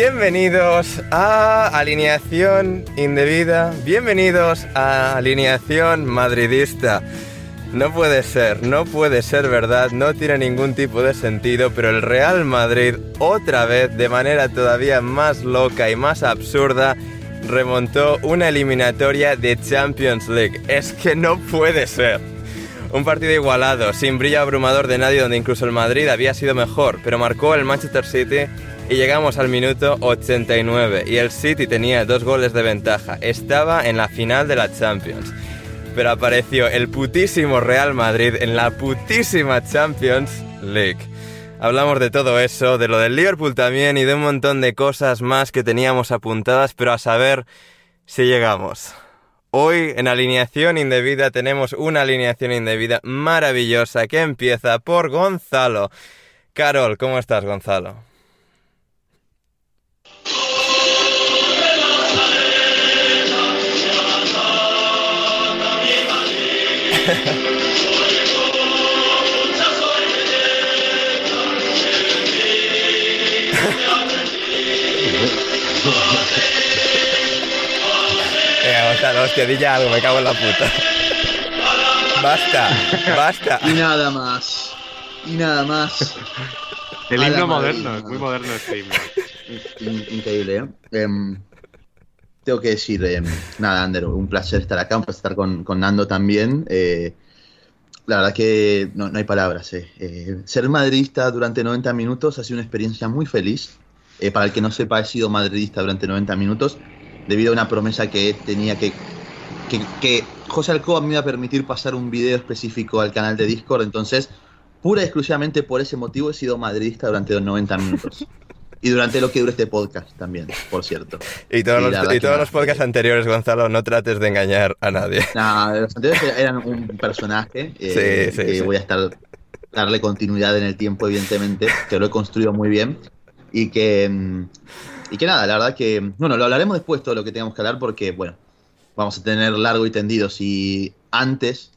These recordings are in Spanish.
Bienvenidos a Alineación Indebida, bienvenidos a Alineación Madridista. No puede ser, no puede ser verdad, no tiene ningún tipo de sentido, pero el Real Madrid otra vez, de manera todavía más loca y más absurda, remontó una eliminatoria de Champions League. Es que no puede ser. Un partido igualado, sin brillo abrumador de nadie, donde incluso el Madrid había sido mejor, pero marcó el Manchester City y llegamos al minuto 89 y el City tenía dos goles de ventaja. Estaba en la final de la Champions. Pero apareció el putísimo Real Madrid en la putísima Champions League. Hablamos de todo eso, de lo del Liverpool también y de un montón de cosas más que teníamos apuntadas, pero a saber si llegamos. Hoy en alineación indebida tenemos una alineación indebida maravillosa que empieza por Gonzalo. Carol, ¿cómo estás Gonzalo? Gonzalo, hostia, di ya algo, me cago en la puta. Basta, basta. Y nada más. Y nada más. El la himno moderno, es muy moderno este himno. In- Increíble, ¿eh? Em, tengo que decir, em, nada, Ander, un placer estar acá, un placer estar con, con Nando también. Eh, la verdad que no, no hay palabras. eh. Eh, ser madridista durante 90 minutos ha sido una experiencia muy feliz. Eh, para el que no sepa, he sido madridista durante 90 minutos debido a una promesa que tenía que... Que, que José Alcoba me iba a permitir pasar un video específico al canal de Discord, entonces pura y exclusivamente por ese motivo he sido madridista durante los 90 minutos. Y durante lo que dure este podcast también, por cierto. Y todos, Y los, y todos los podcasts anteriores, Gonzalo, no trates de engañar a nadie. Nada, los anteriores eran un personaje eh, Sí, sí, que sí. voy a estar darle continuidad en el tiempo, evidentemente, que lo he construido muy bien y que mm, y que nada, la verdad que bueno, lo hablaremos después todo lo que tengamos que hablar porque bueno, vamos a tener largo y tendido. Si antes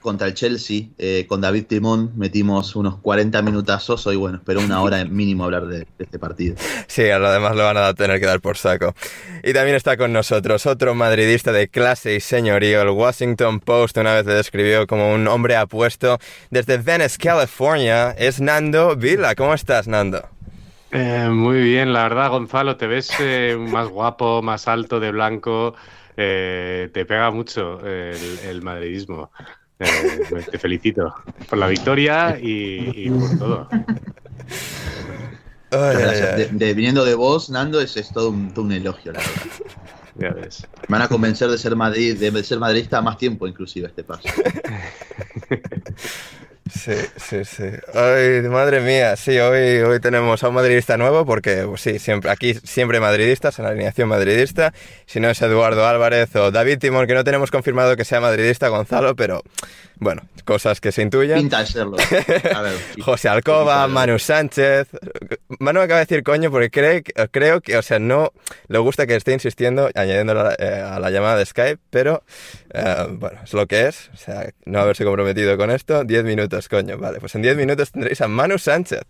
contra el Chelsea eh, con David Timón metimos unos 40 minutazos, hoy bueno, espero una hora mínimo hablar de, este partido. Sí, a lo demás lo van a tener que dar por saco. Y también está con nosotros otro madridista de clase y señorío. El Washington Post una vez le describió como un hombre apuesto. Desde Venice, California, es Nando Vila. ¿Cómo estás, Nando? Eh, muy bien, la verdad, Gonzalo, te ves eh, más guapo, más alto, de blanco. eh, te pega mucho el, madridismo. Eh, te felicito por la victoria y, por todo. De, viniendo de vos, Nando, es, es todo, un, todo un elogio, la verdad. Ya ves. Me van a convencer de ser Madrid, de ser madridista más tiempo, inclusive, este paso. Sí, sí, sí. Ay, madre mía, sí, hoy, hoy tenemos a un madridista nuevo porque, pues sí, siempre, aquí siempre madridistas, en la alineación madridista. Si no es Eduardo Álvarez o David Timón, que no tenemos confirmado que sea madridista, Gonzalo, pero bueno, cosas que se intuyen. Pinta serlo. José Alcoba, Manu Sánchez. Manu acaba de decir coño porque cree, creo que, o sea, no le gusta que esté insistiendo, añadiendo eh, a la llamada de Skype, pero eh, bueno, es lo que es. O sea, no haberse comprometido con esto. 10 minutos, coño. Vale, pues en 10 minutos tendréis a Manu Sánchez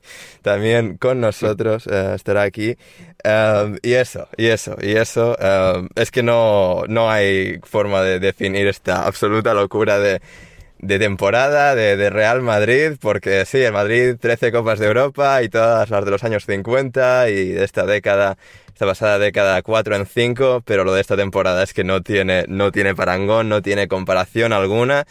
también con nosotros. Eh, estará aquí. y eso, y eso, y eso. es que no, no hay forma de definir esta absoluta locura de de temporada de, Real Madrid, porque sí, el Madrid 13 Copas de Europa y todas las de los años 50 y de esta década, esta pasada década 4 en 5, pero lo de esta temporada es que no tiene, no tiene parangón, no tiene comparación alguna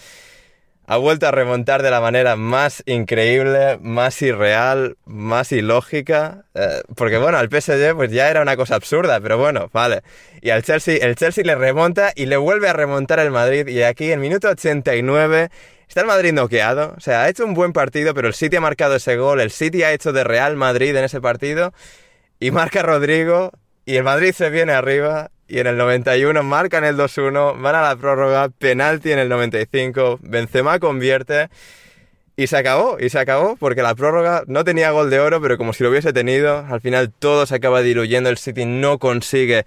ha vuelto a remontar de la manera más increíble, más irreal, más ilógica. Eh, porque bueno, al PSG pues ya era una cosa absurda, pero bueno, vale. Y al Chelsea, el Chelsea le remonta y le vuelve a remontar el Madrid. Y aquí en minuto 89 está el Madrid noqueado. O sea, ha hecho un buen partido, pero el City ha marcado ese gol. El City ha hecho de Real Madrid en ese partido. Y marca Rodrigo. Y el Madrid se viene arriba y en el 91 marcan el 2-1, van a la prórroga, penalti en el 95, Benzema convierte y se acabó, y se acabó porque la prórroga no tenía gol de oro, pero como si lo hubiese tenido, al final todo se acaba diluyendo, el City no consigue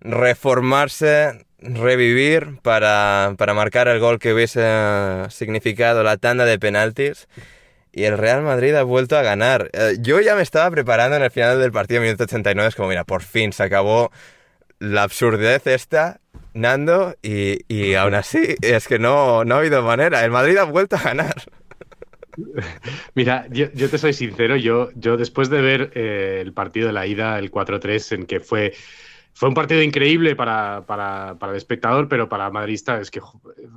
reformarse, revivir para, para marcar el gol que hubiese significado la tanda de penaltis. Y el Real Madrid ha vuelto a ganar. Eh, yo ya me estaba preparando en el final del partido, minuto 89, es como, mira, por fin se acabó la absurdez esta, Nando, y, y aún así es que no, no ha habido manera. El Madrid ha vuelto a ganar. Mira, yo, te soy sincero, yo, yo después de ver eh, el partido de la ida, el 4-3, en que fue fue un partido increíble para, para, para, el espectador, pero para el madridista es que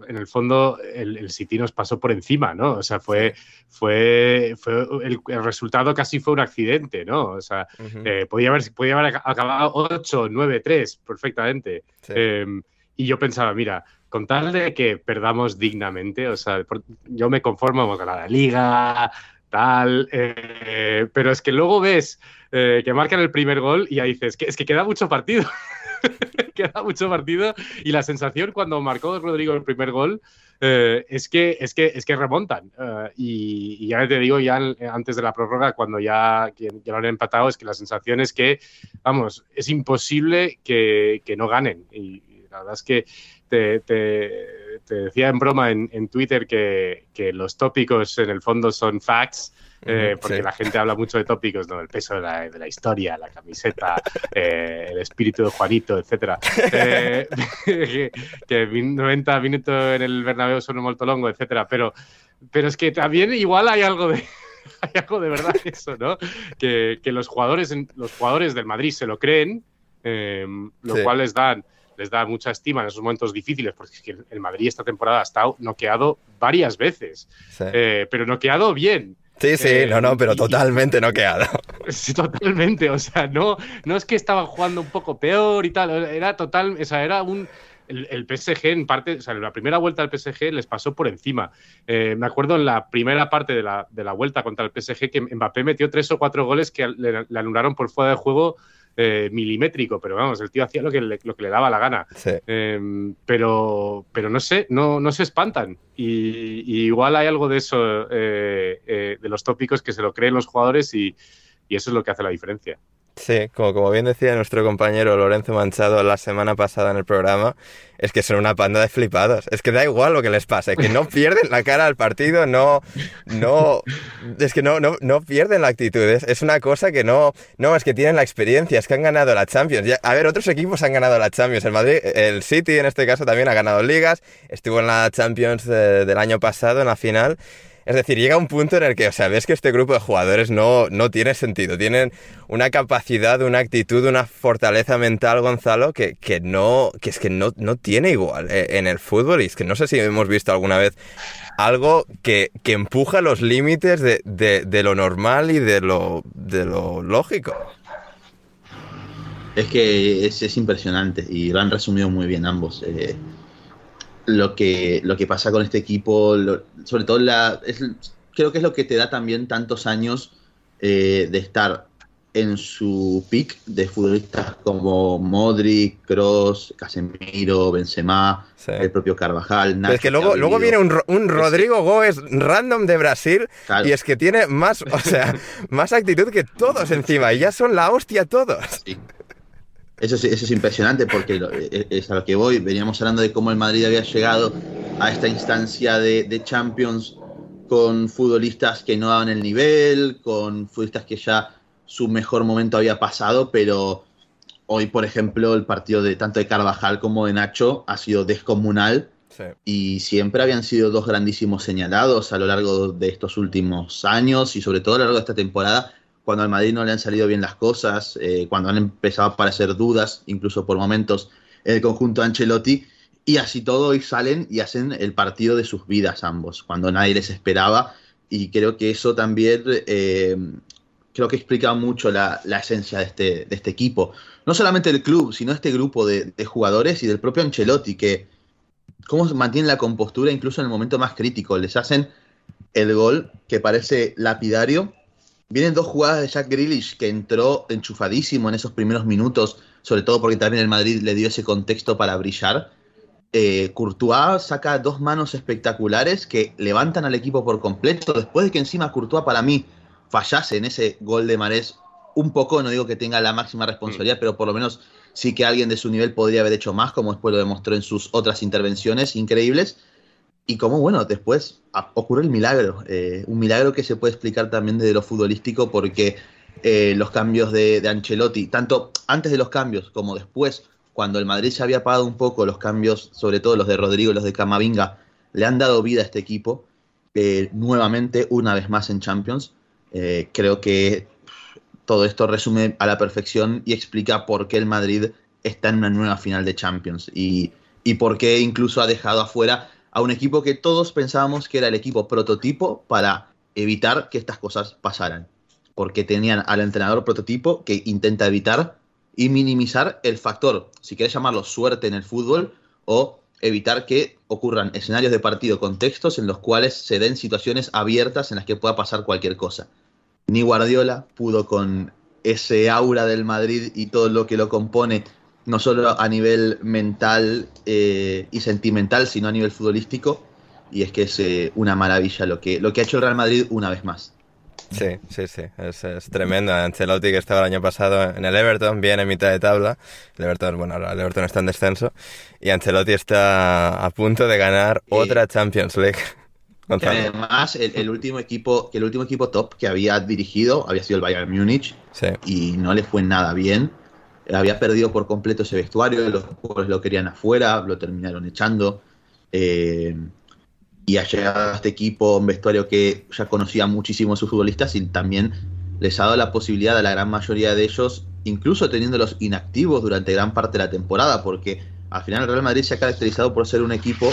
en el fondo el, el, City nos pasó por encima, ¿no? O sea, fue, fue, fue el, resultado casi fue un accidente, ¿no? O sea, eh, podía, haber, podía haber acabado 8, 9, 3 perfectamente. Em, y yo pensaba, mira, con tal de que perdamos dignamente, o sea, yo me conformo con la liga, tal, eh, pero es que luego ves eh, que marcan el primer gol y ahí dices, que, es que queda mucho partido. queda mucho partido y la sensación cuando marcó Rodrigo el primer gol eh, es, que, es, que, es que remontan. Y, ya te digo, ya antes de la prórroga, cuando ya, ya, lo han empatado, es que la sensación es que, vamos, es imposible que, que no ganen. Y, la verdad es que te, te decía en broma en, en Twitter que, que, los tópicos en el fondo son facts. Eh, porque la gente habla mucho de tópicos, ¿no? El peso de la, de la historia, la camiseta, eh, el espíritu de Juanito, etcétera. Eh, que, que 90 minutos en el Bernabéu son un molto longo, etcétera. Pero, pero es que también igual hay algo de hay algo de verdad eso, ¿no? Que, que los jugadores los jugadores del Madrid se lo creen, lo cual les dan les da mucha estima en esos momentos difíciles, porque es que el Madrid esta temporada ha estado noqueado varias veces, pero noqueado bien. Sí, sí, eh, no, no, pero totalmente no quedado. Sí, totalmente. O sea, no, no es que estaban jugando un poco peor y tal. Era total. O sea, era un. El, PSG, en parte, o sea, en la primera vuelta del PSG les pasó por encima. Eh, me acuerdo en la primera parte de la, de la, vuelta contra el PSG que Mbappé metió tres o cuatro goles que le, le anularon por fuera de juego eh, milimétrico, pero vamos, el tío hacía lo que le, lo que le daba la gana. Em, pero, pero no sé, no, no se espantan. Y, igual hay algo de eso, eh, eh, de los tópicos que se lo creen los jugadores y, y eso es lo que hace la diferencia. Sí, como, como bien decía nuestro compañero Lorenzo Manchado la semana pasada en el programa, es que son una panda de flipados. Es que da igual lo que les pase, que no pierden la cara al partido, no, no, es que no, no, pierden la actitud. Es, una cosa que no, no, es que tienen la experiencia, es que han ganado la Champions. a ver, otros equipos han ganado la Champions. El Madrid, el City en este caso también ha ganado ligas, estuvo en la Champions eh, del año pasado en la final. Es decir, llega un punto en el que, o sea, ves que este grupo de jugadores no, no tiene sentido. Tienen una capacidad, una actitud, una fortaleza mental, Gonzalo, que, que no, que es que no, no tiene igual eh, en el fútbol. Y es que no sé si hemos visto alguna vez algo que, que empuja los límites de, de, lo normal y de lo, de lo lógico. Es que es, es, impresionante y lo han resumido muy bien ambos. Eh, lo, que, lo que pasa con este equipo, lo, sobre todo la, es, creo que es lo que te da también tantos años eh, de estar en su pick de futbolistas como Modric, Cross, Casemiro, Benzema, sí. el propio Carvajal. Nacho, es que luego, luego viene un, un Rodrigo Gómez random de Brasil claro. y es que tiene más, o sea, más actitud que todos encima y ya son la hostia todos. Sí. Eso es, eso es, impresionante porque eh, es a lo que voy. Veníamos hablando de cómo el Madrid había llegado a esta instancia de, de Champions con futbolistas que no daban el nivel, con futbolistas que ya su mejor momento había pasado, pero hoy, por ejemplo, el partido de tanto de Carvajal como de Nacho ha sido descomunal sí. y siempre habían sido dos grandísimos señalados a lo largo de estos últimos años y sobre todo a lo largo de esta temporada cuando al Madrid no le han salido bien las cosas, eh, cuando han empezado a aparecer dudas, incluso por momentos, en el conjunto Ancelotti, y así todo hoy salen y hacen el partido de sus vidas ambos, cuando nadie les esperaba, y creo que eso también eh, creo que explica mucho la, esencia de este, de este, equipo. No solamente el club, sino este grupo de, de, jugadores y del propio Ancelotti, que cómo mantienen la compostura incluso en el momento más crítico. Les hacen el gol que parece lapidario Vienen dos jugadas de Jack Grealish que entró enchufadísimo en esos primeros minutos, sobre todo porque también el Madrid le dio ese contexto para brillar. Eh, Courtois saca dos manos espectaculares que levantan al equipo por completo, después de que encima Courtois para mí fallase en ese gol de Marés un poco, no digo que tenga la máxima responsabilidad, mm. pero por lo menos sí que alguien de su nivel podría haber hecho más, como después lo demostró en sus otras intervenciones increíbles. Y como, bueno, después ocurre el milagro. Eh, un milagro que se puede explicar también desde lo futbolístico porque eh, los cambios de, de, Ancelotti, tanto antes de los cambios como después, cuando el Madrid se había apagado un poco, los cambios, sobre todo los de Rodrigo y los de Camavinga, le han dado vida a este equipo. Eh, nuevamente, una vez más en Champions. Creo que todo esto resume a la perfección y explica por qué el Madrid está en una nueva final de Champions y, y por qué incluso ha dejado afuera a un equipo que todos pensábamos que era el equipo prototipo para evitar que estas cosas pasaran. Porque tenían al entrenador prototipo que intenta evitar y minimizar el factor, si quieres llamarlo suerte en el fútbol, o evitar que ocurran escenarios de partido, contextos en los cuales se den situaciones abiertas en las que pueda pasar cualquier cosa. Ni Guardiola pudo con ese aura del Madrid y todo lo que lo compone no solo a nivel mental eh, y sentimental, sino a nivel futbolístico. Y es que es eh, una maravilla lo que, lo que ha hecho el Real Madrid una vez más. Sí, sí, sí, es, es, tremendo. Ancelotti que estaba el año pasado en el Everton, bien en mitad de tabla. El Everton, bueno, el Everton está en descenso. Y Ancelotti está a punto de ganar eh, otra Champions League. además, el, el, último equipo, el último equipo top que había dirigido había sido el Bayern Múnich. Sí. Y no le fue nada bien había perdido por completo ese vestuario, los jugadores lo querían afuera, lo terminaron echando. Eh, y ha llegado a este equipo, un vestuario que ya conocía muchísimo a sus futbolistas y también les ha dado la posibilidad a la gran mayoría de ellos, incluso teniéndolos inactivos durante gran parte de la temporada, porque al final el Real Madrid se ha caracterizado por ser un equipo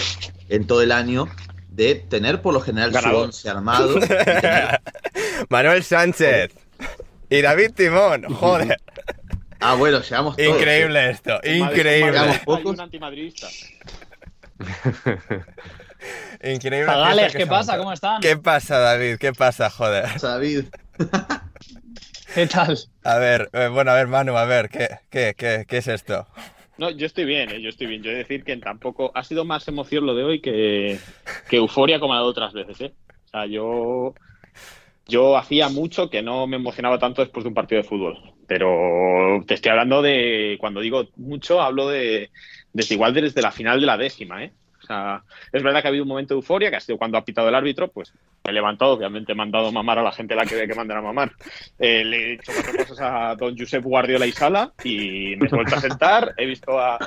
en todo el año de tener por lo general su once armado. Tener... Manuel Sánchez y David Timón, joder. Ah, bueno, llegamos todos. Increíble esto, increíble. Hay un antimadridista. Increíble. Zagales, ¿qué pasa? ¿Cómo están? ¿Qué pasa, David? ¿Qué pasa, joder? David. ¿Qué tal? A ver, eh, bueno, a ver, Manu, a ver, ¿qué, qué, qué, qué es esto? No, yo estoy bien, ¿eh? yo estoy bien. Yo he de decir que tampoco ha sido más emoción lo de hoy que, que euforia como ha dado otras veces. ¿eh? O sea, yo, yo hacía mucho que no me emocionaba tanto después de un partido de fútbol. Pero te estoy hablando de, cuando digo mucho, hablo de desde igual desde la final de la décima, ¿eh? O sea, es verdad que ha habido un momento de euforia, que ha sido cuando ha pitado el árbitro, pues me he levantado, obviamente he mandado mamar a la gente a la que ve que mandan a mamar. Eh, le he dicho cuatro cosas a don Josep Guardiola y Sala y me he vuelto a sentar, he visto a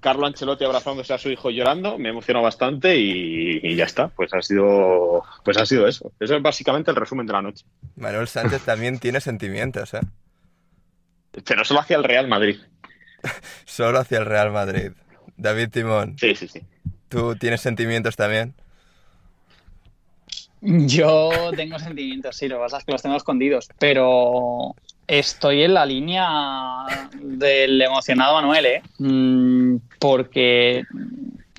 Carlo Ancelotti abrazándose a su hijo llorando, me emocionó bastante y, y ya está. Pues ha sido, pues ha sido eso. Eso es básicamente el resumen de la noche. Manuel Sánchez también tiene sentimientos, ¿eh? Pero solo hacia el Real Madrid. Solo hacia el Real Madrid. David Timón, Sí, sí, sí. ¿tú tienes sentimientos también? Yo tengo sentimientos, sí, lo que pasa es que los tengo escondidos, pero estoy en la línea del emocionado Manuel, ¿eh? Mm, porque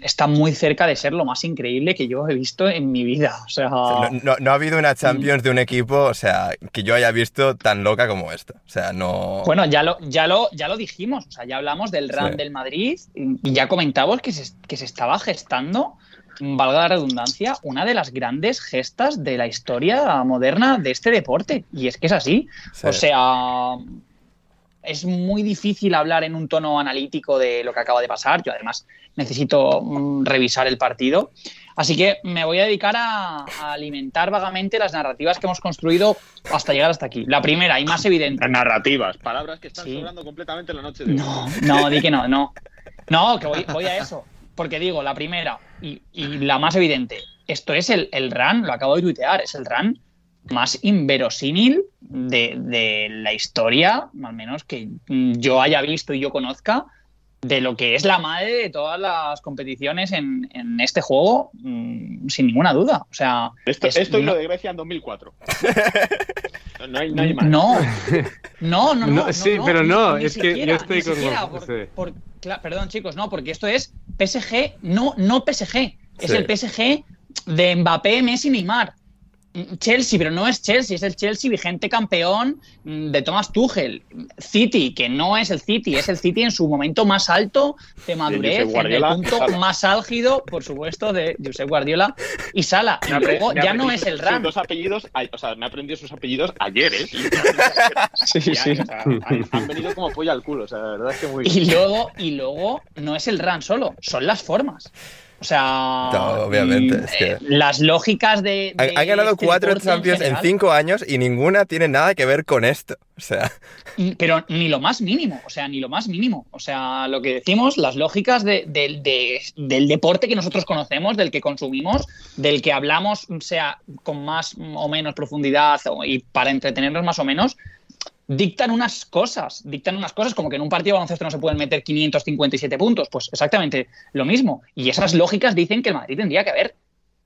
está muy cerca de ser lo más increíble que yo he visto en mi vida. O sea, no, no- no ha habido una Champions de un equipo, o sea, que yo haya visto tan loca como esta. O sea, no... Bueno, ya lo, ya lo, ya lo dijimos, o sea, ya hablamos del Sí. del Madrid y y ya comentamos que se, que se estaba gestando, valga la redundancia, una de las grandes gestas de la historia moderna de este deporte. Y es que es así. Sí. O sea, es muy difícil hablar en un tono analítico de lo que acaba de pasar. Yo además necesito revisar el partido. Así que me voy a dedicar a, a alimentar vagamente las narrativas que hemos construido hasta llegar hasta aquí. La primera y más evidente. Narrativas, palabras que están Sí. sobrando completamente en la noche de hoy. No, no, di que no, no. No, que voy, voy a eso. Porque digo, la primera y, y la más evidente, esto es el, el run, lo acabo de tuitear, es el run más inverosímil de, de la historia, al menos que yo haya visto y yo conozca, de lo que es la madre de todas las competiciones en, en este juego, mm, sin ninguna duda. O sea, Esto, es- esto y no- lo de Grecia en 2004. No, no hay, no hay más. No, no, no, no. No, sí, pero no, ni es que yo estoy con- por- sí. por- perdón, chicos, no, porque esto es PSG, no, no PSG. Es Sí. el PSG de Mbappé, Messi, Neymar. Chelsea, pero no es Chelsea, es el Chelsea vigente campeón mm, de Thomas Tuchel. City, que no es el City, es el City en su momento más alto de madurez, en el punto más álgido, por supuesto, de Josep Guardiola y Sala. Y luego ya no es el RAM. dos apellidos, o sea, me he aprendido sus apellidos ayer, ¿eh? Sí, Ya, o sea, han, venido como polla al culo, o sea, la verdad es que muy Y luego, y luego no es el run solo, son las formas. O sea, No, obviamente, mm, es que- eh, las lógicas de. De han ganado este cuatro Champions en, cinco años y ninguna tiene nada que ver con esto. O sea, Pero ni lo más mínimo, o sea, ni lo más mínimo. O sea, lo que decimos, las lógicas de- del- de- del deporte que nosotros conocemos, del que consumimos, del que hablamos, sea con más o menos profundidad y para entretenernos más o menos, dictan unas cosas, dictan unas cosas como que en un partido de baloncesto no se pueden meter 557 puntos, pues exactamente lo mismo. Y esas lógicas dicen que el Madrid tendría que haber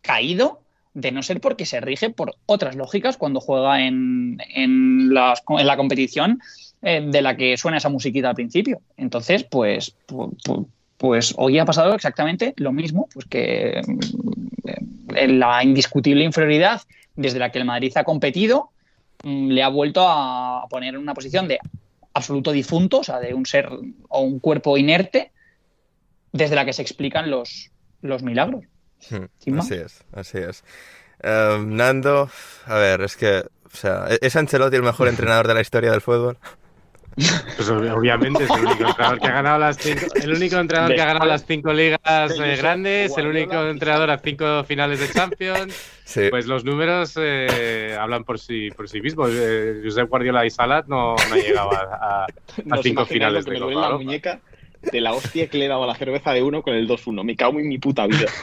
caído de no ser porque se rige por otras lógicas cuando juega en, en, las- en la competición eh, de la que suena esa musiquita al principio. Entonces, pues, pu- pu- pues hoy ha pasado exactamente lo mismo, pues que eh, la indiscutible inferioridad desde la que el Madrid ha competido le ha vuelto a poner en una posición de absoluto difunto, o sea, de un ser o un cuerpo inerte, desde la que se explican los, los milagros. Más. así es, así es. Eh, Nando, a ver, es que, o sea, ¿es Ancelotti el mejor entrenador de la historia del fútbol? Pues ob- obviamente es el único entrenador que ha ganado las cinco, el único entrenador que ha ganado las cinco ligas eh, grandes, el único entrenador a cinco finales de Champions. Sí. Pues los números eh, hablan por sí, por sí mismos. Eh, Josep Guardiola y Salat no, no llegado a, cinco finales que de me Copa la muñeca de la hostia que le he dado a la cerveza de uno con el 2-1. Me cago en mi puta vida.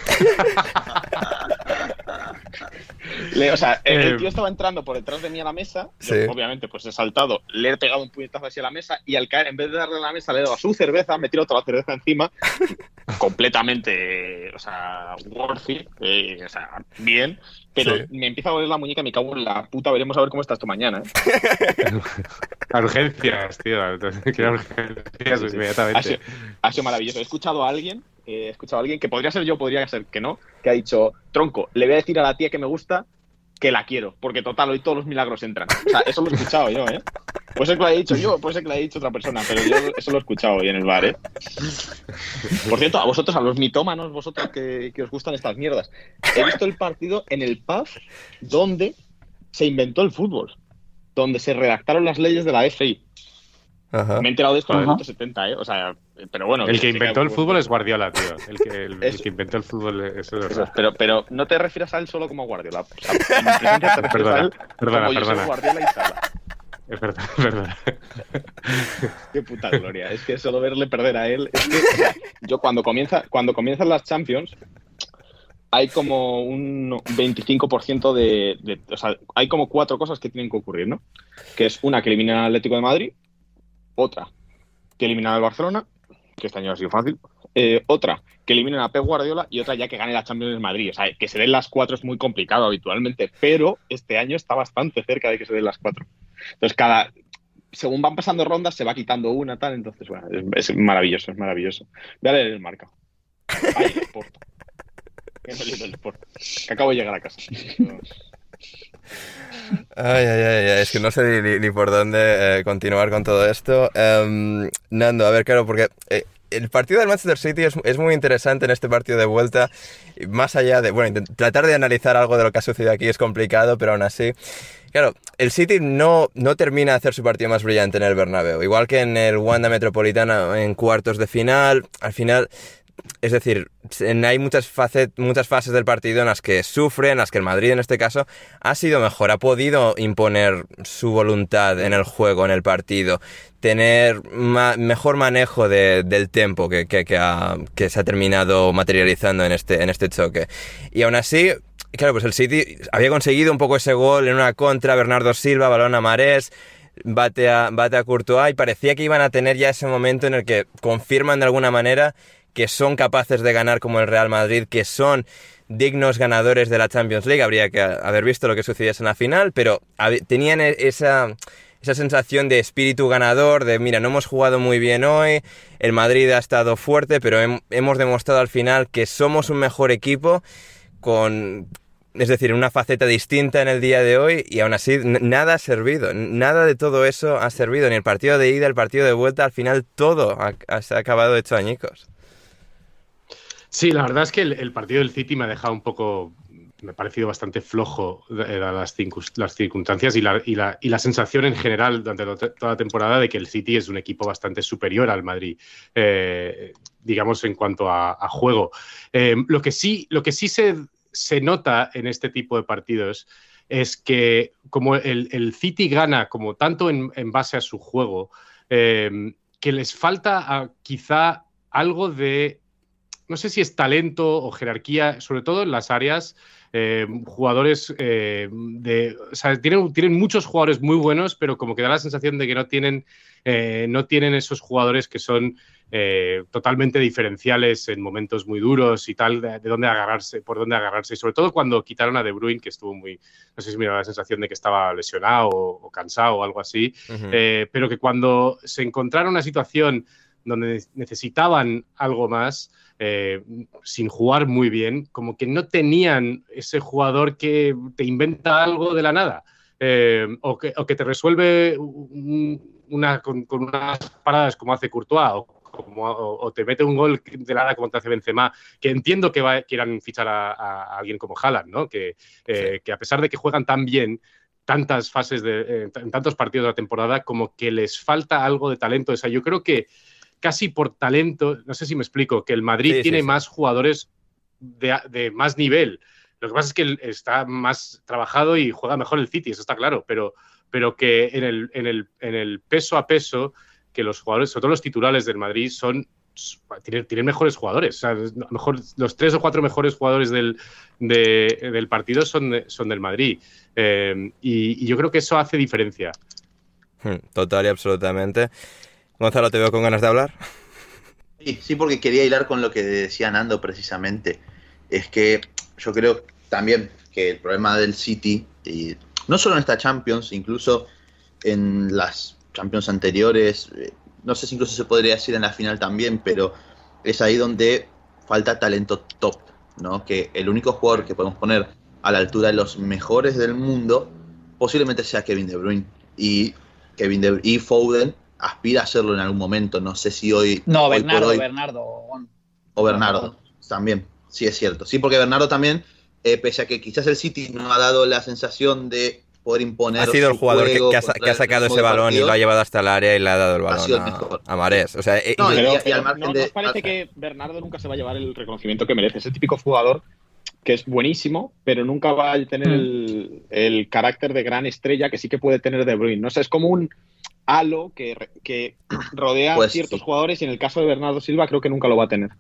Le- o sea, el, el Eh, tío estaba entrando por detrás de mí a la mesa. Yo, Sí. obviamente, pues he saltado, le he pegado un puñetazo así a la mesa y al caer, en vez de darle a la mesa, le he dado a su cerveza, me he tirado toda la cerveza encima. completamente, o sea, worthy, eh, o sea, bien. Pero Sí. me empieza a doler la muñeca y me cago en la puta. Veremos a ver cómo está esto mañana. ¿eh? A urgencias, tío. Que a urgencias Sí, sí. inmediatamente. Ha sido, ha sido maravilloso. He escuchado a alguien, he escuchado a alguien que podría ser yo, podría ser que no, que ha dicho, tronco, le voy a decir a la tía que me gusta que la quiero, porque total, hoy todos los milagros entran. O sea, eso lo he escuchado yo, ¿eh? Puede ser que lo haya dicho yo, puede ser que lo haya dicho otra persona, pero yo eso lo he escuchado hoy en el bar, ¿eh? Por cierto, a vosotros, a los mitómanos, vosotros que, que os gustan estas mierdas, he visto el partido en el pub donde se inventó el fútbol, donde se redactaron las leyes de la FI. Ajá. Me he enterado de esto en el minuto 70, ¿eh? O sea, pero bueno. El que inventó el fútbol es Guardiola, tío. El que, el- el Eso. que inventó el fútbol, es Eso pero, pero no te refieras a él solo como Guardiola. O sea, en te Perdona, a él perdona, como perdona. Guardiola y Sala. Es verdad, es verdad. Qué puta gloria. Es que solo verle perder a él. Es que yo cuando comienza, cuando comienzan las Champions, hay como un 25% de, de, O sea, hay como cuatro cosas que tienen que ocurrir, ¿no? Que es una que elimina al Atlético de Madrid, otra que elimina al Barcelona, que este año ha sido fácil, eh, otra que eliminen a Pep Guardiola y otra ya que gane la Champions en Madrid. O sea, que se den las cuatro es muy complicado habitualmente, pero este año está bastante cerca de que se den las cuatro. Entonces, cada. Según van pasando rondas, se va quitando una, tal. Entonces, bueno, es, maravilloso, es maravilloso. Voy a leer el marca. Ay, el Porto. Que acabo de llegar a casa. Ay, ay, ay, es que no sé ni, ni por dónde eh, continuar con todo esto. Em, Nando, a ver, claro, porque eh, el partido del Manchester City es, es, muy interesante en este partido de vuelta. Más allá de, bueno, tratar de analizar algo de lo que ha sucedido aquí es complicado, pero aún así. Claro, el City no, no termina de hacer su partido más brillante en el Bernabéu. Igual que en el Wanda Metropolitana en cuartos de final, al final es decir, hay muchas, muchas fases del partido en las que sufre, en las que el Madrid en este caso ha sido mejor, ha podido imponer su voluntad en el juego, en el partido, tener mejor manejo de, del ha, que, se ha terminado materializando en este, en este choque. Y aún así, claro, pues el City había conseguido un poco ese gol en una contra, Bernardo Silva, balón a Marés, bate a, bate a Courtois y parecía que iban a tener ya ese momento en el que confirman de alguna manera que son capaces de ganar como el Real Madrid, que son dignos ganadores de la Champions League. Habría que haber visto lo que sucediese en la final, pero tenían esa, esa sensación de espíritu ganador, de mira, no hemos jugado muy bien hoy, el Madrid ha estado fuerte, pero hem, hemos demostrado al final que somos un mejor equipo con... Es decir, una faceta distinta en el día de hoy y aún así nada ha servido, nada de todo eso ha servido, ni el partido de ida, el partido de vuelta, al final todo ha, se ha acabado hecho añicos. Sí, la verdad es que el, partido del City me ha dejado un poco, me ha parecido bastante flojo las, las circunstancias y la, sensación en general durante toda la temporada de que el City es un equipo bastante superior al Madrid, eh, digamos, en cuanto a, juego. Eh, lo que sí, lo que sí se, nota en este tipo de partidos es que como el, City gana como tanto en, base a su juego, eh, que les falta quizá algo de no sé si es talento o jerarquía, sobre todo en las áreas, eh, jugadores eh, de. O sea, tienen, tienen, muchos jugadores muy buenos, pero como que da la sensación de que no tienen, eh, no tienen esos jugadores que son totalmente diferenciales en momentos muy duros y tal, de, de, dónde agarrarse, por dónde agarrarse. Y sobre todo cuando quitaron a De Bruyne, que estuvo muy. No sé si me da la sensación de que estaba lesionado o, o cansado o algo así, uh -huh. pero que cuando se encontraron una situación donde necesitaban algo más, eh, sin jugar muy bien, como que no tenían ese jugador que te inventa algo de la nada. Eh, o, que, o, que, te resuelve una, con, con, unas paradas como hace Courtois o, como, o, o, te mete un gol de la nada como te hace Benzema, que entiendo que va, quieran fichar a, a, a, alguien como Haaland, ¿no? que, eh, sí. que a pesar de que juegan tan bien, tantas fases de, eh, en tantos partidos de la temporada, como que les falta algo de talento. O sea, yo creo que casi por talento, no sé si me explico, que el Madrid sí, tiene sí, más jugadores de, de, más nivel. Lo que pasa es que está más trabajado y juega mejor el City, eso está claro, pero, pero que en el, en, el, en el peso a peso, que los jugadores, sobre todo los titulares del Madrid, son tienen, tienen, mejores jugadores. O sea, mejor, los tres o cuatro mejores jugadores del, de, del partido son, de, son del Madrid. Eh, y, y, yo creo que eso hace diferencia. Hmm, total y absolutamente. Gonzalo, ¿te veo con ganas de hablar? Sí, sí, porque quería hilar con lo que decía Nando precisamente. Es que yo creo también que el problema del City, y no solo en esta Champions, incluso en las Champions anteriores, eh, no sé si incluso se podría decir en la final también, pero es ahí donde falta talento top, ¿no? Que el único jugador que podemos poner a la altura de los mejores del mundo posiblemente sea Kevin De Bruyne y Kevin De Bruyne y Foden aspira a hacerlo en algún momento, no sé si hoy No, hoy Bernardo, hoy, Bernardo o Bernardo también, sí es cierto. Sí, porque Bernardo también eh, pese a que quizás el City no ha dado la sensación de poder imponer. Ha sido el jugador que, que, ha, que, ha, sacado ese balón partido. y lo ha llevado hasta el área y le ha dado el balón a, a, Marés. O sea, eh, no, y, y, y al margen no, de... nos parece que Bernardo nunca se va a llevar el reconocimiento que merece. Ese típico jugador que es buenísimo, pero nunca va a tener el, el carácter de gran estrella que sí que puede tener De Bruyne. No sé, es como un halo que, re- que rodea Pues a ciertos sí. jugadores y en el caso de Bernardo Silva creo que nunca lo va a tener.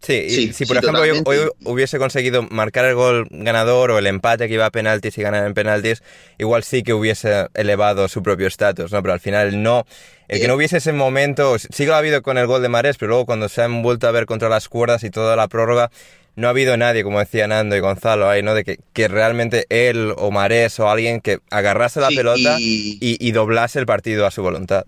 Sí, y Sí, si por sí, ejemplo hoy, hubiese conseguido marcar el gol ganador o el empate que iba a penaltis y ganar en penaltis, igual sí que hubiese elevado su propio estatus, ¿no? Pero al final no. El que no hubiese ese momento, sí que lo ha habido con el gol de Marés, pero luego cuando se han vuelto a ver contra las cuerdas y toda la prórroga, no ha habido nadie, como decían Nando y Gonzalo ahí, ¿no? De que, que realmente él o Marés o alguien que agarrase la Sí, pelota y- y, y doblase el partido a su voluntad.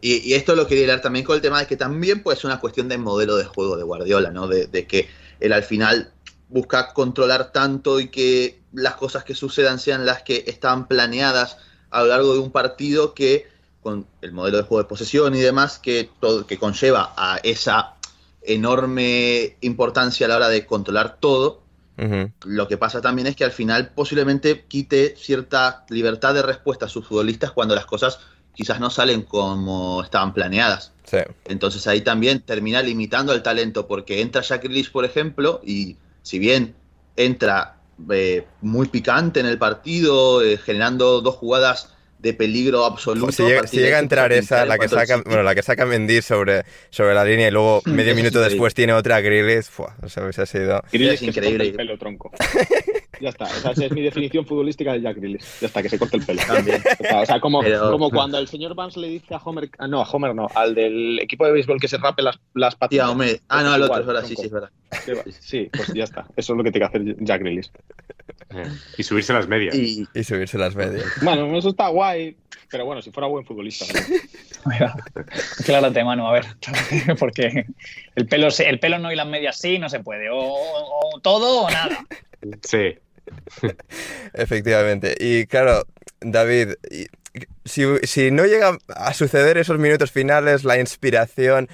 Y, y esto lo quería hablar también con el tema de que también puede ser una cuestión de modelo de juego de Guardiola, ¿no? De, de que él al final busca controlar tanto y que las cosas que sucedan sean las que estaban planeadas a lo largo de un partido que con el modelo de juego de posesión y demás que todo que conlleva a esa enorme importancia a la hora de controlar todo lo que pasa también es que al final posiblemente quite cierta libertad de respuesta a sus futbolistas cuando las cosas quizás no salen como estaban planeadas. Sí. Entonces ahí también termina limitando el talento porque entra Jack Grealish, por ejemplo, y si bien entra eh, muy picante en el partido, eh, generando dos jugadas de peligro absoluto. Si llega, si a entrar en esa, la que saca, bueno, la que saca Mendy sobre, sobre la línea y luego medio minuto es después tiene otra ¡fua! o sea, hubiese sido... Es increíble. el pelo, tronco. ya está, esa es mi definición futbolística de Jack Grealish. Ya está, que se corte el pelo. También. O sea, como, Pero- como cuando el señor Vance le dice a Homer, ah, no, a Homer no, al del equipo de béisbol que se rape las, las patillas. Ah, no, al otro, verdad, sí, sí, es verdad. Sí, pues ya está. Eso es lo que tiene que hacer Jack Grealish. Y subirse las medias. Y, Y subirse las medias. Bueno, eso está guay, pero bueno, si fuera buen futbolista. ¿no? Mira, Aclárate, mano, a ver. Porque el pelo, el pelo no y las medias sí, no se puede. O, o- o todo o nada. Sí. Efectivamente. Y claro, David, y- si, si no llega a suceder esos minutos finales, la inspiración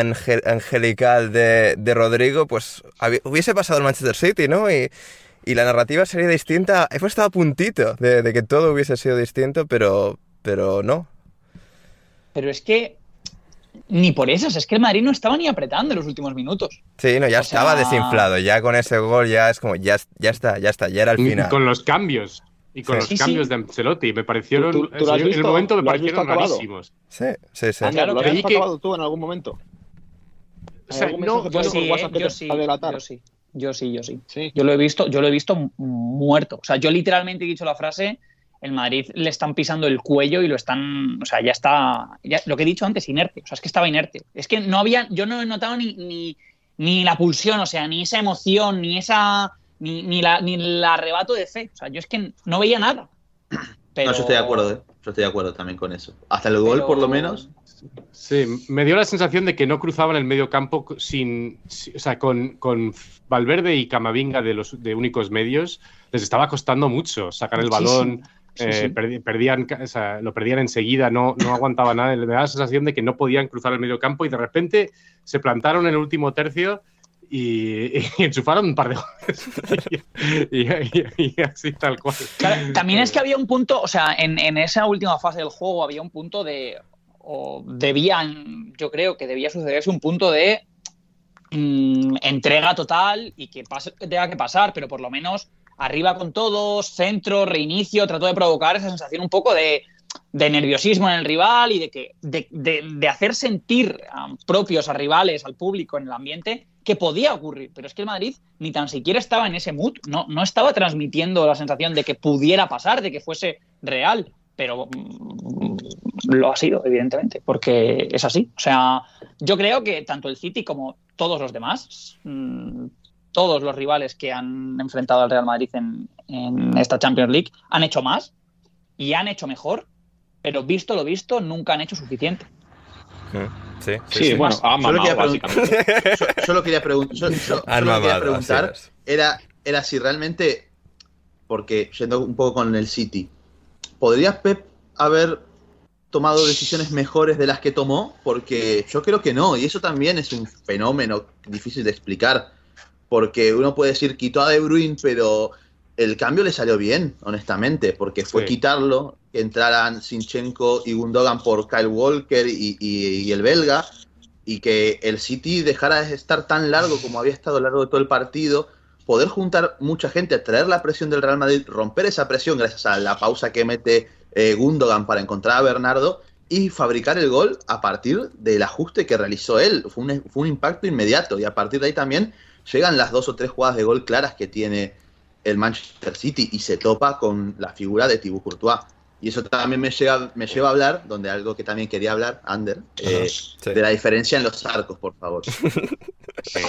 angel- angelical de, de Rodrigo, pues hubiese pasado el Manchester City, ¿no? Y, y la narrativa sería distinta. Hemos estado a puntito de, de que todo hubiese sido distinto, pero, pero no. Pero es que ni por esas, es que el Madrid no estaba ni apretando en los últimos minutos. Sí, no, ya O sea- estaba desinflado. Ya con ese gol ya es como, ya, ya está, ya está, ya era el final. Con los cambios. Y con Sí. los Sí, cambios sí. de Ancelotti. Me parecieron. ¿Tú- en el momento me ¿Lo has visto parecieron rarísimos. Sí, sí, sí. Ah, claro, ¿Lo habías que- acabado tú en algún momento? O sea, ¿Hay algún no, Yo por sí, WhatsApp eh, yo sí, yo sí, yo sí, yo sí. Sí. Yo lo he visto, yo lo he visto muerto. O sea, yo literalmente he dicho la frase, el Madrid le están pisando el cuello y lo están, o sea, ya está, ya- lo que he dicho antes, inerte. O sea, es que estaba inerte. Es que no había, yo no he notado ni, ni, ni la pulsión, o sea, ni esa emoción, ni esa, ni, ni, la, ni el arrebato de fe. O sea, yo es que no veía nada. Pero... No, yo estoy de acuerdo, ¿eh? Yo estoy de acuerdo también con eso. Hasta el gol, pero- por lo menos. Sí, me dio la sensación de que no cruzaban el medio campo sin, si- o sea, con, con Valverde y Camavinga de los de únicos medios les estaba costando mucho sacar el balón. Sí, eh, sí. perdi- perdían, ca- o sea, lo perdían enseguida, no, no aguantaba nada. Me da la sensación de que no podían cruzar el medio campo y de repente se plantaron en el último tercio y, y enchufaron un par de goles. y, y- y así tal cual. Claro, también es que había un punto, o sea, en, en esa última fase del juego había un punto de, o debían, yo creo que debía sucederse un punto de mm, entrega total y que tenga que pasar, pero por lo menos arriba con todos, centro, reinicio, trató de provocar esa sensación un poco de, de nerviosismo en el rival y de, que, de, de- hacer sentir propios a rivales, al público en el ambiente, que podía ocurrir. Pero es que el Madrid ni tan siquiera estaba en ese mood, no, no estaba transmitiendo la sensación de que pudiera pasar, de que fuese real. Pero mm, lo ha sido, evidentemente, porque es así. O sea, yo creo que tanto el City como todos los demás, mm, todos los rivales que han enfrentado al Real Madrid en, en esta Champions League, han hecho más y han hecho mejor, pero visto lo visto, nunca han hecho suficiente. Sí, Sí, bueno, ha Solo mamado, quería básicamente. Yo, yo lo quería, pregun- quería preguntar era, era si realmente, porque yendo un poco con el City, ¿podría Pep haber tomado decisiones mejores de las que tomó? Porque yo creo que no, y eso también es un fenómeno difícil de explicar, porque uno puede decir quitó a De Bruyne, pero el cambio le salió bien, honestamente, porque fue Sí. quitarlo, que entraran Sinchenko y Gundogan por Kyle Walker y, y- y el belga, y que el City dejara de estar tan largo como había estado a lo largo de todo el partido poder juntar mucha gente, atraer la presión del Real Madrid, romper esa presión gracias a la pausa que mete eh, Gundogan para encontrar a Bernardo y fabricar el gol a partir del ajuste que realizó él. Fue un, fue un impacto inmediato y a partir de ahí también llegan las dos o tres jugadas de gol claras que tiene el Manchester City y se topa con la figura de Thibaut Courtois. Y eso también me lleva, me lleva a hablar, donde algo que también quería hablar, Ander, eh, sí. de la diferencia en los arcos, por favor.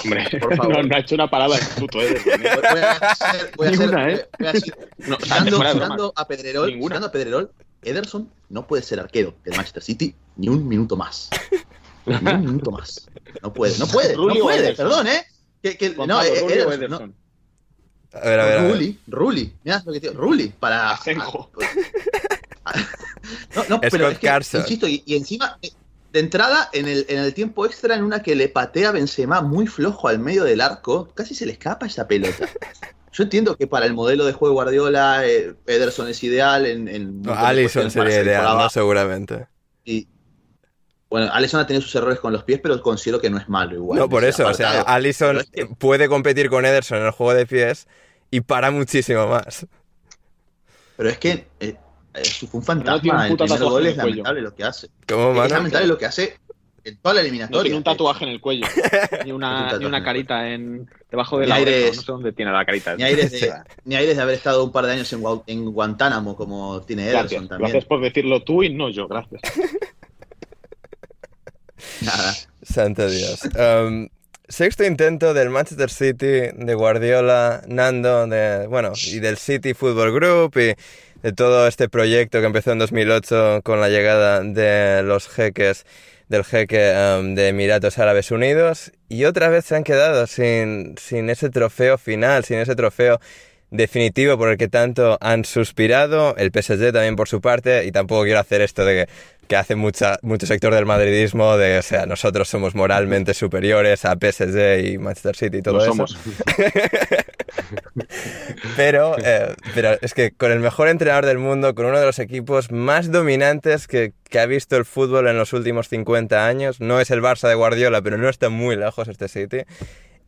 Hombre, Por favor. no, no ha hecho una palabra el puto Ederson, ¿eh? Voy a hacer, voy a hacer- ¿eh? voy hacer- no, de Pedrerol, a Ederson no puede ser arquero del Manchester City ni un minuto más. Ni un minuto más. No puede, no puede, no Rulli puede, Ederson. perdón, ¿eh? Que, que- no, eh, Rulli o Ederson, no. Ederson. A ver, a ver. a ver. Rulli, Rulli, mira lo que te digo, Rulli, para... Asenjo. No, no, pero es que, Carson. insisto, y, y encima, eh, de entrada, en el, en el tiempo extra, en una que le patea a Benzema muy flojo al medio del arco, casi se le escapa esa pelota. Yo entiendo que para el modelo de juego Guardiola, eh, Ederson es ideal, en, en No, Allison sería ideal, no seguramente. Y, bueno, Alisson ha tenido sus errores con los pies, pero considero que no es malo igual. No, por eso, o sea. Allison Pero es que- puede competir con Ederson en el juego de pies y para muchísimo más. Pero es que eh, eh, fue un No tiene un fantasma. El primer gol es lamentable lo que hace. ¿Cómo, Es lamentable lo que hace en toda la No eliminatoria. tiene un tatuaje en el cuello. Ni Un una, ni una carita en, debajo de Ni la oreja. aires- No sé dónde tiene la carita. Ni aires, de, ni aires de haber estado un par de años en, Gua- en Guantánamo, como tiene Ederson Gracias. también. Gracias por decirlo tú y no yo. Gracias. Nada. Santo Dios. Um, sexto intento del Manchester City, de Guardiola, Nando, de, bueno, y del City Football Group y de todo este proyecto que empezó en 2008 con la llegada de los jeques, del jeque um, de Emiratos Árabes Unidos. Y otra vez se han quedado sin, sin ese trofeo final, sin ese trofeo definitivo por el que tanto han suspirado, el PSG también por su parte, y tampoco quiero hacer esto de que, que hace mucha, mucho sector del madridismo, de o sea, nosotros somos moralmente superiores a PSG y Manchester City y todo Lo eso. somos. Pero, eh, pero es que con el mejor entrenador del mundo, con uno de los equipos más dominantes que, que ha visto el fútbol en los últimos 50 años, no es el Barça de Guardiola, pero no está muy lejos este City,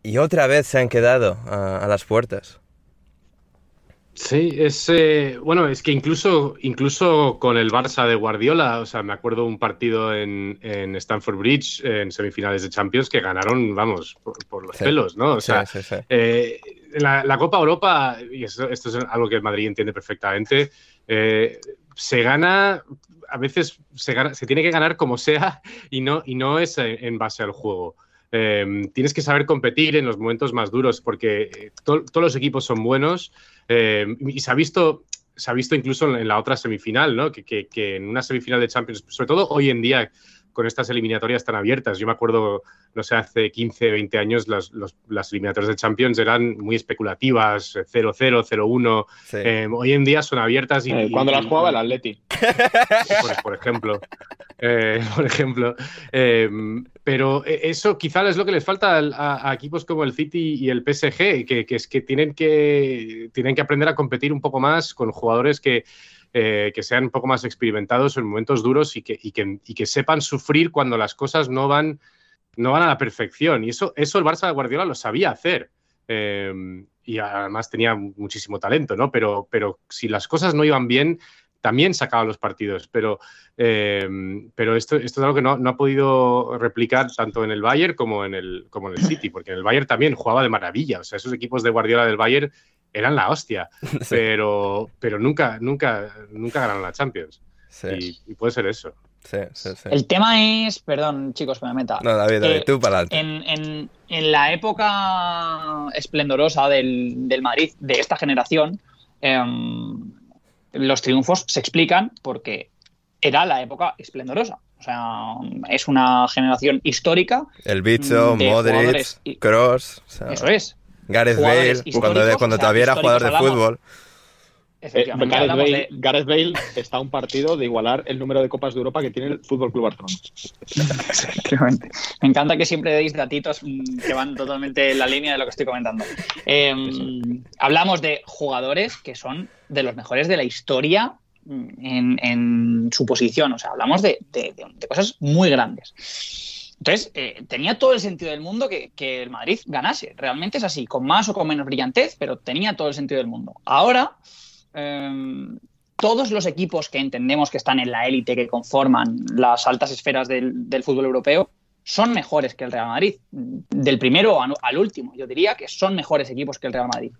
y otra vez se han quedado a, a las puertas. Sí, es eh, bueno, es que incluso, incluso con el Barça de Guardiola, o sea, me acuerdo un partido en, en Stamford Bridge en semifinales de Champions que ganaron, vamos, por, por los Sí. pelos, ¿no? O Sí, sea, sí, eh, la, la Copa Europa, y esto, esto es algo que Madrid entiende perfectamente, eh, se gana, a veces se, gana- se tiene que ganar como sea y no, y no es en base al juego. Eh, tienes que saber competir en los momentos más duros porque eh, to- todos los equipos son buenos eh, y se ha visto se ha visto incluso en la otra semifinal, ¿no? Que en una semifinal de Champions, sobre todo hoy en día con estas eliminatorias tan abiertas. Yo me acuerdo, no sé, hace 15, 20 años las, los- las eliminatorias de Champions eran muy especulativas, 0-0, 0-1. Sí. Eh, hoy en día son abiertas y... Eh, y- cuando las y- jugaba el Atleti. por, por ejemplo. Eh, por ejemplo. Eh, pero eso quizá es lo que les falta al- a, a equipos como el City y el PSG, que, que es que tienen, que tienen que aprender a competir un poco más con jugadores que, eh, que sean un poco más experimentados en momentos duros y que, sepan sufrir cuando las cosas no van, a la perfección. Y eso, eso el Barça de Guardiola lo sabía hacer. Eh, y además tenía muchísimo talento, ¿no? Pero, si las cosas no iban bien, también sacaba los partidos. Pero, pero esto, es algo que no, no ha podido replicar tanto en el Bayern como en el, como en el City, porque en el Bayern también jugaba de maravilla. O sea, esos equipos de Guardiola del Bayern eran la hostia, pero, pero nunca, nunca, nunca ganan la Champions. Sí, Y, y puede ser eso. sí, sí, sí. El tema es, perdón, chicos, que me meta. No, David, David, Eh, tú para adelante. En, en- en la época esplendorosa del, del Madrid de esta generación, em, los triunfos se explican porque era la época esplendorosa. O sea, es una generación histórica, El bicho, Modric, y- Cross, o sea, eso es. Gareth Bale, cuando, todavía era jugador de hablamos. fútbol. Eh, Gareth, Bale, de- Gareth Bale está a un partido de igualar el número de Copas de Europa que tiene el Fútbol Club Barcelona. Me encanta que siempre deis datitos mm, que van totalmente en la línea de lo que estoy comentando. Eh, hablamos de jugadores que son de los mejores de la historia mm, en, en su posición. O sea, hablamos de, de- de- de cosas muy grandes. Entonces, eh, tenía todo el sentido del mundo que, el Madrid ganase. Realmente es así, con más o con menos brillantez, pero tenía todo el sentido del mundo. Ahora, eh, todos los equipos que entendemos que están en la élite, que conforman las altas esferas del, fútbol europeo, son mejores que el Real Madrid. Del primero al último, yo diría que son mejores equipos que el Real Madrid.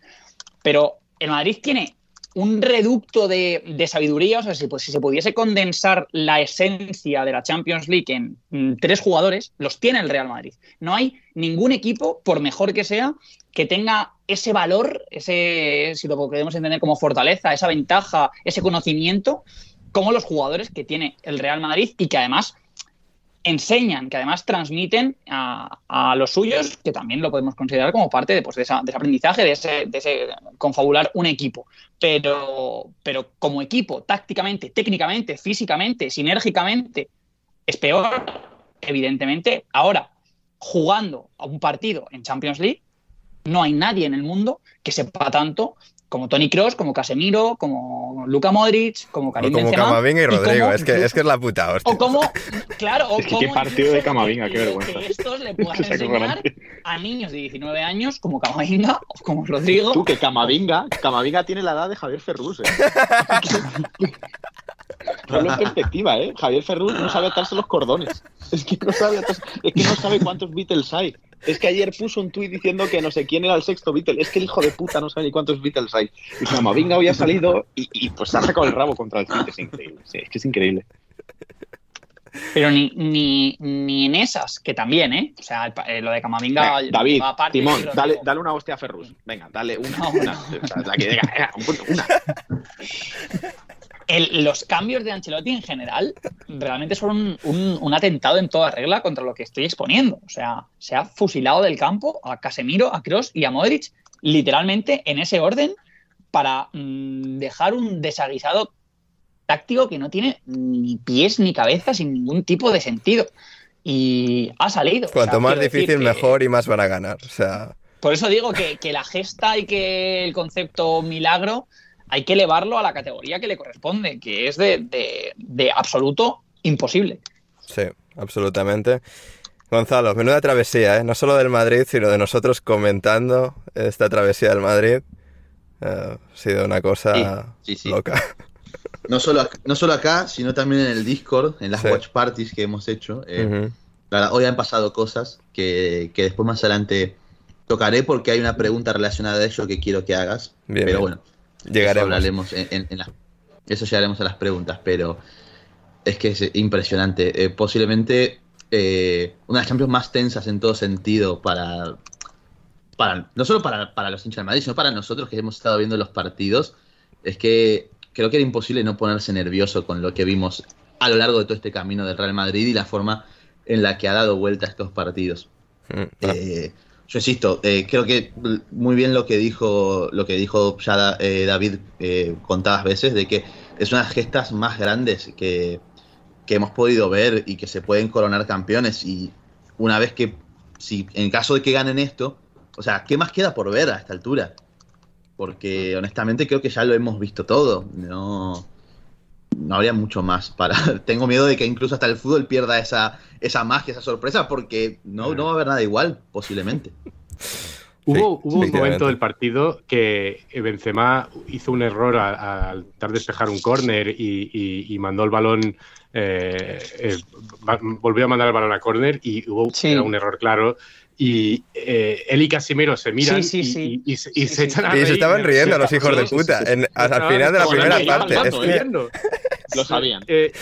Pero el Madrid tiene un reducto de, de, sabiduría, o sea, si, pues, si se pudiese condensar la esencia de la Champions League en mm, tres jugadores, los tiene el Real Madrid. No hay ningún equipo, por mejor que sea, que tenga ese valor, ese, si lo podemos entender como fortaleza, esa ventaja, ese conocimiento, como los jugadores que tiene el Real Madrid y que además enseñan, que además transmiten a, a, los suyos, que también lo podemos considerar como parte de, pues, de, esa, de ese aprendizaje, de ese, de ese, confabular un equipo. Pero, pero como equipo, tácticamente, técnicamente, físicamente, sinérgicamente, es peor, evidentemente. Ahora, jugando a un partido en Champions League, no hay nadie en el mundo que sepa tanto como Tony Cross, como Casemiro, como Luka Modric, como Karim o como Benzema, Camavinga y Rodrigo, y como, es, que, es que es la puta hostia. O como, claro, o es que como qué partido de Camavinga, qué que- vergüenza. Que estos le puedan enseñar a niños de 19 años como Camavinga o como Rodrigo. Tú, que Camavinga, Camavinga tiene la edad de Javier Ferrus, ¿eh? Ponlo en perspectiva, ¿eh? Javier Ferrus no sabe atarse los cordones. Es que no sabe atarse- es que no sabe cuántos Beatles hay. Es que ayer puso un tuit diciendo que no sé quién era el sexto Beatle. Es que el hijo de puta no sabe ni cuántos Beatles hay. Y Camavinga hoy ha salido y, y, pues se ha sacado el rabo contra el City. Es increíble. Sí, es que es increíble. Pero ni, ni, ni en esas, que también, ¿eh? O sea, el eh, lo de Camavinga. Venga, David, aparte, Timón, dale, dale una hostia a Ferrus. Venga, dale una. Una. O sea, la que diga, venga, un punto, una. el- los cambios de Ancelotti en general realmente son un, un- un atentado en toda regla contra lo que estoy exponiendo. O sea, se ha fusilado del campo a Casemiro, a Kroos y a Modric, literalmente en ese orden, para mm, dejar un desaguisado táctico que no tiene ni pies ni cabeza, sin ningún tipo de sentido. Y ha salido. O sea, Cuanto más difícil, que- mejor y más van a ganar. O sea, Por eso digo que, que la gesta y que el concepto milagro hay que elevarlo a la categoría que le corresponde, que es de, de- de absoluto imposible. sí, absolutamente. Gonzalo, menuda travesía, ¿eh? No solo del Madrid, sino de nosotros comentando esta travesía del Madrid. Eh, ha sido una cosa Sí, sí, sí. loca. No solo, no solo acá, sino también en el Discord, en las Sí. watch parties que hemos hecho. Eh, verdad, hoy han pasado cosas que, que después más adelante tocaré porque hay una pregunta relacionada a ello que quiero que hagas. Bien, pero bien. bueno, eso Llegaremos. hablaremos en, en- en las- eso llegaremos a las preguntas, pero es que es impresionante. Eh, posiblemente eh, una de las Champions más tensas en todo sentido para, para no solo para, para los hinchas de Madrid, sino para nosotros que hemos estado viendo los partidos. Es que creo que era imposible no ponerse nervioso con lo que vimos a lo largo de todo este camino del Real Madrid y la forma en la que ha dado vuelta a estos partidos. Mm, ah, Eh, yo insisto, eh, creo que muy bien lo que dijo, lo que dijo ya eh, David eh, contadas veces, de que es una de las gestas más grandes que, que hemos podido ver y que se pueden coronar campeones. Y una vez que, si en caso de que ganen esto, o sea, ¿qué más queda por ver a esta altura? Porque honestamente creo que ya lo hemos visto todo. No, no habría mucho más para. Tengo miedo de que incluso hasta el fútbol pierda esa, esa magia, esa sorpresa, porque no, no va a haber nada igual, posiblemente. Hubo, hubo un momento del partido que Benzema hizo un error al intentar despejar un córner y, y- y mandó el balón, eh, eh, volvió a mandar el balón a córner y hubo Sí. era un error claro. Y eh, él y Casimiro se miran Sí, sí, y- sí. y, y se- y Sí, se sí. echan a Y se estaban riendo los hijos de Sí, sí, puta. sí. en- al final de la primera parte. Es que- riendo. Lo sabían. Eh,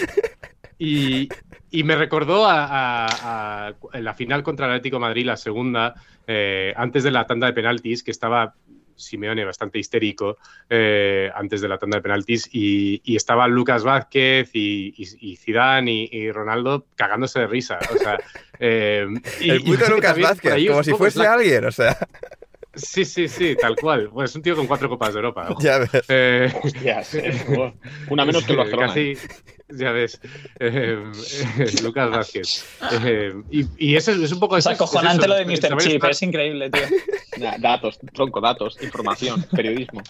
y, y me recordó a, a- a- en la final contra el Atlético de Madrid, la segunda, eh, antes de la tanda de penaltis, que estaba Simeone bastante histérico eh, antes de la tanda de penaltis, y, y estaba Lucas Vázquez y, y, y Zidane y, y Ronaldo cagándose de risa. O sea, eh, y- El puto Lucas Vázquez, como si fuese la- alguien, o sea, Sí, sí, sí, tal cual. Pues es un tío con cuatro copas de Europa. ojo. ya ves. Eh, Hostias, eh, una menos que Barcelona. Casi, ya ves, eh, eh, Lucas Vázquez. Eh, y, y eso es, es un poco Es acojonante eso, lo de es Mr. Chip, estar- es increíble, tío. Nah, Datos, tronco, datos, información, periodismo.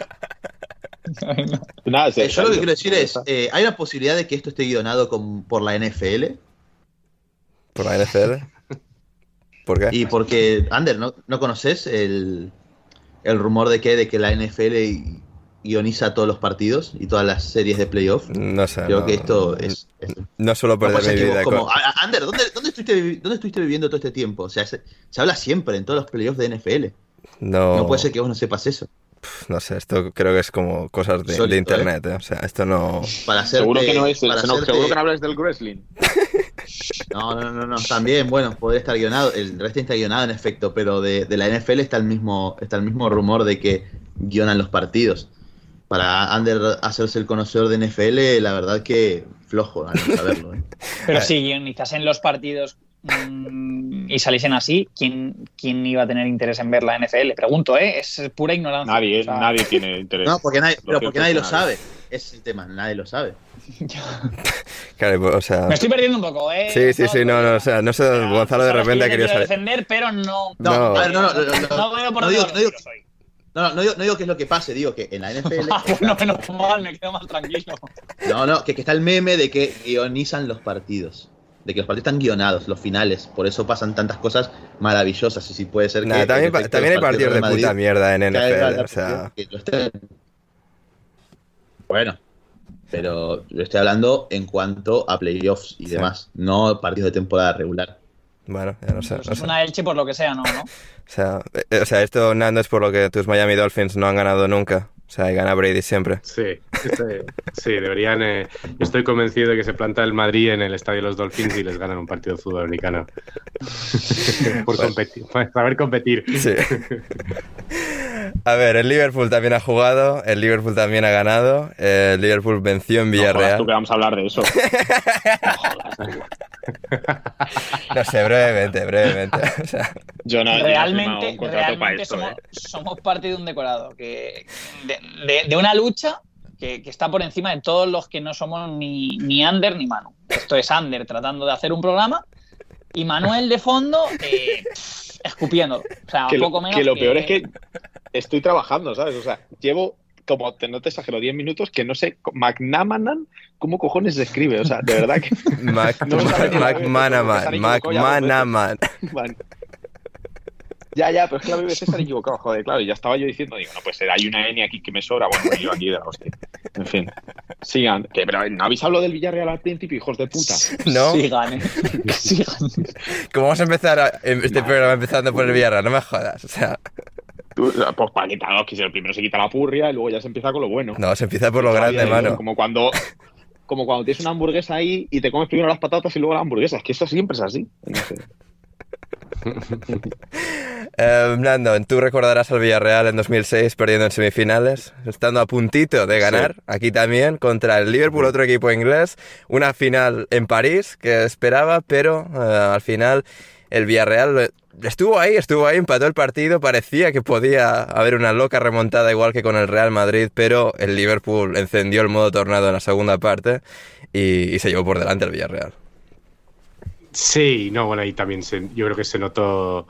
Nada, Eh, yo lo que quiero decir es, eh, ¿hay una posibilidad de que esto esté guionado con- por la NFL? Por la NFL. ¿Por qué? Y porque, Ander, ¿no, no conoces el, el rumor de que, de que la NFL guioniza todos los partidos y todas las series de playoff? No sé. Creo no- que esto es... es- No suelo perder mi vida. como- con- Ander, ¿dónde, dónde, estuviste, ¿dónde estuviste viviendo todo este tiempo? O sea, se, se habla siempre en todos los playoffs de NFL. No, No puede ser que vos no sepas eso. no sé, esto creo que es como cosas de, de Insólito, internet, ¿eh? O sea, esto no... Para hacerte, Seguro que no es, para no, hacerte- seguro que no hablas del wrestling. No, no, no, no. También, bueno, podría estar guionado. El wrestling está guionado en efecto, pero de, la NFL está el mismo, está el mismo rumor de que guionan los partidos. Para Ander hacerse el conocedor de NFL, la verdad que flojo al saberlo. ¿eh? Pero si guionizasen los partidos y saliesen así, ¿quién, ¿quién iba a tener interés en ver la NFL? Pregunto, ¿eh? Es pura ignorancia. Nadie, O sea, nadie tiene interés. No, porque nadie, pero porque nadie lo sabe. Ese es el tema, nadie lo sabe. Claro, o sea... Me estoy perdiendo un poco, ¿eh? Sí, sí, sí, no, no, o sea, no sé, Gonzalo de repente ha querido quiero saber... defender, pero no. No, No. a ver, no, no, no, no, No veo por no digo, no digo- no, no, no digo, no digo que es lo que pase, digo que en la NFL. Ah, bueno, menos mal, me quedo más tranquilo. No, no, que, que está el meme de que guionizan los partidos. De que los partidos están guionados, los finales. Por eso pasan tantas cosas maravillosas. Y si puede ser Nah, que. también, pa- también hay partidos de puta mierda en NFL, o sea... Bueno, pero yo estoy hablando en cuanto a playoffs y Sí. demás, no partidos de temporada regular. Bueno, ya no sé, Pues no es sé. una Elche por lo que sea, ¿no? ¿no? O sea, eh, o sea, esto, Nando, es por lo que tus Miami Dolphins no han ganado nunca. O sea, gana Brady siempre. Sí, sí, sí, deberían. eh, yo estoy convencido de que se planta el Madrid en el estadio de los Dolphins y les ganan un partido de fútbol americano. Por competir, para saber competir. Sí. A ver, el Liverpool también ha jugado, el Liverpool también ha ganado, el Liverpool venció en No jodas Villarreal. tú que vamos a hablar de eso. No sé, brevemente, brevemente. O sea, Yo no, yo no he firmado realmente, realmente esto, somos, ¿eh? somos parte de un decorado, que de, de- de una lucha que, que está por encima de todos los que no somos ni, ni Ander ni Manu. Esto es Ander tratando de hacer un programa y Manuel de fondo eh, escupiéndolo. O sea, que, lo, poco menos que lo peor es que estoy trabajando, ¿sabes? O sea, llevo, como te, no te exagero, 10 minutos que no sé, McNamanan, ¿cómo cojones se escribe? O sea, de verdad que... Mac, No lo sabía, Mac-. Manaman, Se han Mac equivocado ya. Ya, pero es que la BBC se han equivocado, joder, claro, y ya estaba yo diciendo, digo, no puede ser, hay una N aquí que me sobra, bueno, yo aquí de la hostia. En fin, sigan, que, pero no habéis hablado del Villarreal al principio, hijos de puta. ¿No? sigan, ¿eh? Que sigan. ¿Cómo vamos a empezar a- este programa empezando por el Villarreal? No me jodas. O sea, Tú, Pues para que primero se quita la purria y luego ya se empieza con lo bueno. no, se empieza por lo grande, hay, mano. Como cuando, como cuando tienes una hamburguesa ahí y te comes primero las patatas y luego la hamburguesa. Es que eso siempre es así. No sé. Eh, Nando, tú recordarás al Villarreal en 2006 perdiendo en semifinales, estando a puntito de ganar, aquí también, contra el Liverpool, otro equipo inglés, una final en París que esperaba, pero eh, al final el Villarreal estuvo ahí, estuvo ahí, empató el partido, parecía que podía haber una loca remontada igual que con el Real Madrid, pero el Liverpool encendió el modo tornado en la segunda parte y, y se llevó por delante el Villarreal. Sí, no, bueno, ahí también se- yo creo que se notó,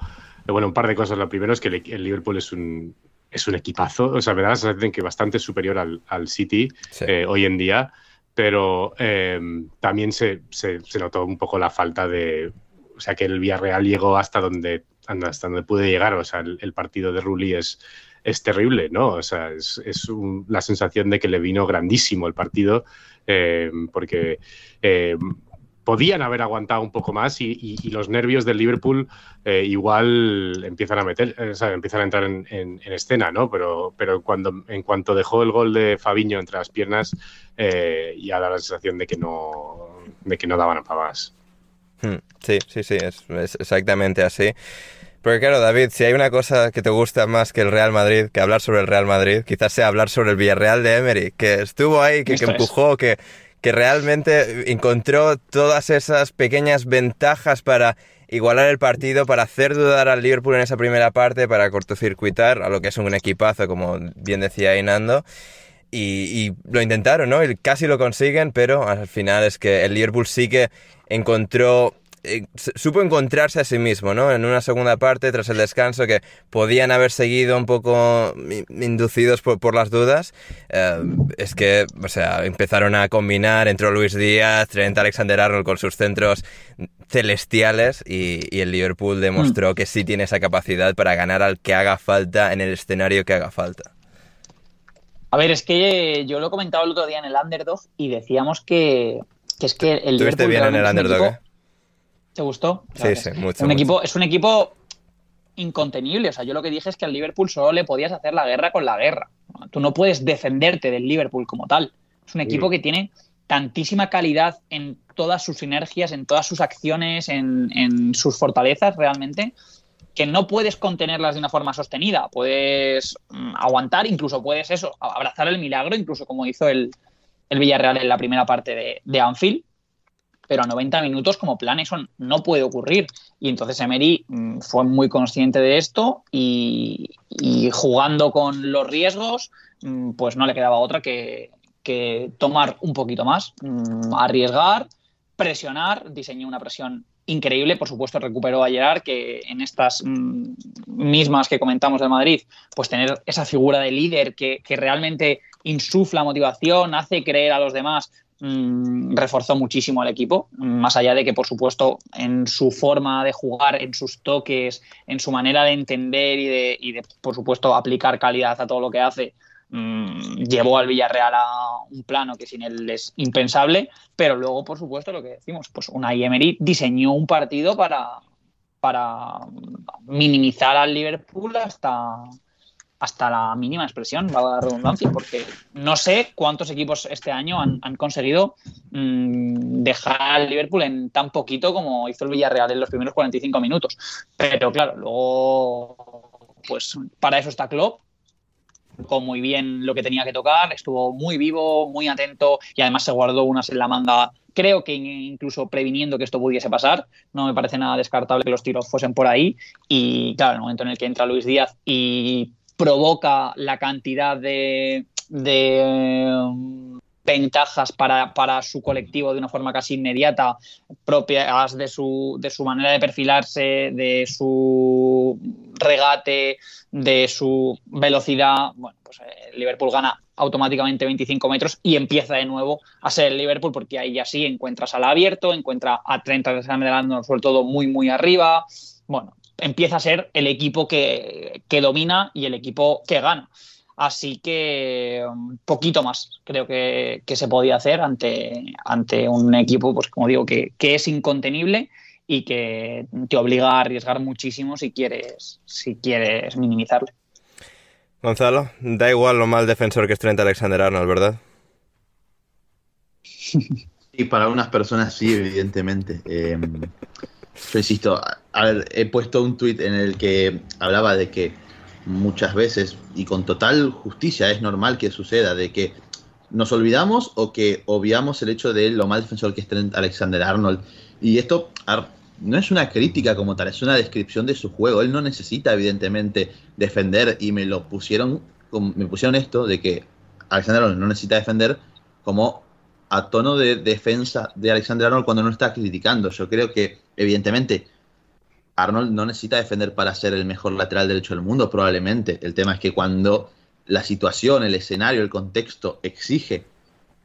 bueno, un par de cosas. Lo primero es que el, el Liverpool es un, es un equipazo, o sea, me da la sensación que bastante superior al, al City Sí. eh, hoy en día, pero eh, también se, se- se notó un poco la falta de, o sea, que el Villarreal llegó hasta donde, hasta donde pude llegar, o sea, el, partido de Rulli es, es terrible, ¿no? O sea, es, es un- la sensación de que le vino grandísimo el partido, eh, porque... eh, podían haber aguantado un poco más y, los nervios del Liverpool eh, igual empiezan a meter, o sea, empiezan a entrar en, en- en escena, ¿no? Pero, pero cuando, en cuanto dejó el gol de Fabiño entre las piernas, ya da la sensación de que no, de que no daban para más. Hmm, Sí, sí, sí, es, es exactamente así. Porque claro, David, si hay una cosa que te gusta más que el Real Madrid, que hablar sobre el Real Madrid, quizás sea hablar sobre el Villarreal de Emery, que estuvo ahí, que, que empujó, que, que realmente encontró todas esas pequeñas ventajas para igualar el partido, para hacer dudar al Liverpool en esa primera parte, para cortocircuitar a lo que es un equipazo, como bien decía Inando. Y, y lo intentaron, ¿no? Y casi lo consiguen, pero al final es que el Liverpool sí que encontró eh, supo encontrarse a sí mismo, ¿no? En una segunda parte, tras el descanso, que podían haber seguido un poco inducidos por, las dudas, eh, es que, o sea, empezaron a combinar, entró Luis Díaz, Trent Alexander-Arnold con sus centros celestiales y, el Liverpool demostró mm. que sí tiene esa capacidad para ganar al que haga falta en el escenario que haga falta. A ver, es que yo lo he comentado el otro día en el Underdog y decíamos que, es que el ¿Tuviste bien en el Underdog? Eh? ¿Te gustó? Sí, sí, mucho. Un Equipo, es un equipo incontenible. O sea, yo lo que dije es que al Liverpool solo le podías hacer la guerra con la guerra. Tú no puedes defenderte del Liverpool como tal. Es un equipo que tiene tantísima calidad en todas sus sinergias, en todas sus acciones, en, sus fortalezas realmente, que no puedes contenerlas de una forma sostenida. Puedes mm, aguantar, incluso puedes eso, abrazar el milagro, incluso como hizo el, Villarreal en la primera parte de, de Anfield pero a 90 minutos como plan eso no puede ocurrir. Y entonces Emery mm, fue muy consciente de esto y, jugando con los riesgos, mm, pues no le quedaba otra que, tomar un poquito más, arriesgar, presionar, diseñó una presión increíble, por supuesto recuperó a Gerard, que en estas mismas que comentamos de Madrid, pues tener esa figura de líder que, que realmente insufla motivación, hace creer a los demás, Mm, reforzó muchísimo al equipo, más allá de que, por supuesto, en su forma de jugar, en sus toques, en su manera de entender y de, por supuesto, aplicar calidad a todo lo que hace, mm, llevó al Villarreal a un plano que sin él es impensable, pero luego, por supuesto, lo que decimos, pues una Emery diseñó un partido para, para minimizar al Liverpool hasta, hasta la mínima expresión, va la redundancia, porque no sé cuántos equipos este año han, conseguido mm, dejar al Liverpool en tan poquito como hizo el Villarreal en los primeros 45 minutos. Pero claro, luego, pues para eso está Klopp, con muy bien lo que tenía que tocar, estuvo muy vivo, muy atento y además se guardó unas en la manga creo que incluso previniendo que esto pudiese pasar. No me parece nada descartable que los tiros fuesen por ahí. Y claro, el momento en el que entra Luis Díaz y provoca la cantidad de, um, ventajas para, su colectivo de una forma casi inmediata, propias de su, de su manera de perfilarse, de su regate, de su velocidad. Bueno, pues eh, Liverpool gana automáticamente 25 metros y empieza de nuevo a ser el Liverpool porque ahí ya sí encuentras al abierto, encuentra a 30 de sobre todo muy, muy arriba. Bueno, empieza a ser el equipo que, domina y el equipo que gana. Así que um, poquito más creo que, se podía hacer ante, ante un equipo, pues como digo, que, es incontenible y que te obliga a arriesgar muchísimo si quieres, si quieres minimizarle. Gonzalo, da igual lo mal defensor que es Trent Alexander Arnold, ¿verdad? Y para unas personas sí, evidentemente. Eh, yo insisto, he puesto un tuit en el que hablaba de que muchas veces, y con total justicia, es normal que suceda, de que nos olvidamos o que obviamos el hecho de lo mal defensor que es Alexander Arnold. Y esto no es una crítica como tal, es una descripción de su juego. Él no necesita, evidentemente, defender, y me lo pusieron, me pusieron esto de que Alexander Arnold no necesita defender como a tono de defensa de Alexander Arnold cuando no está criticando. Yo creo que, evidentemente, Arnold no necesita defender para ser el mejor lateral derecho del mundo, probablemente. El tema es que cuando la situación, el escenario, el contexto exige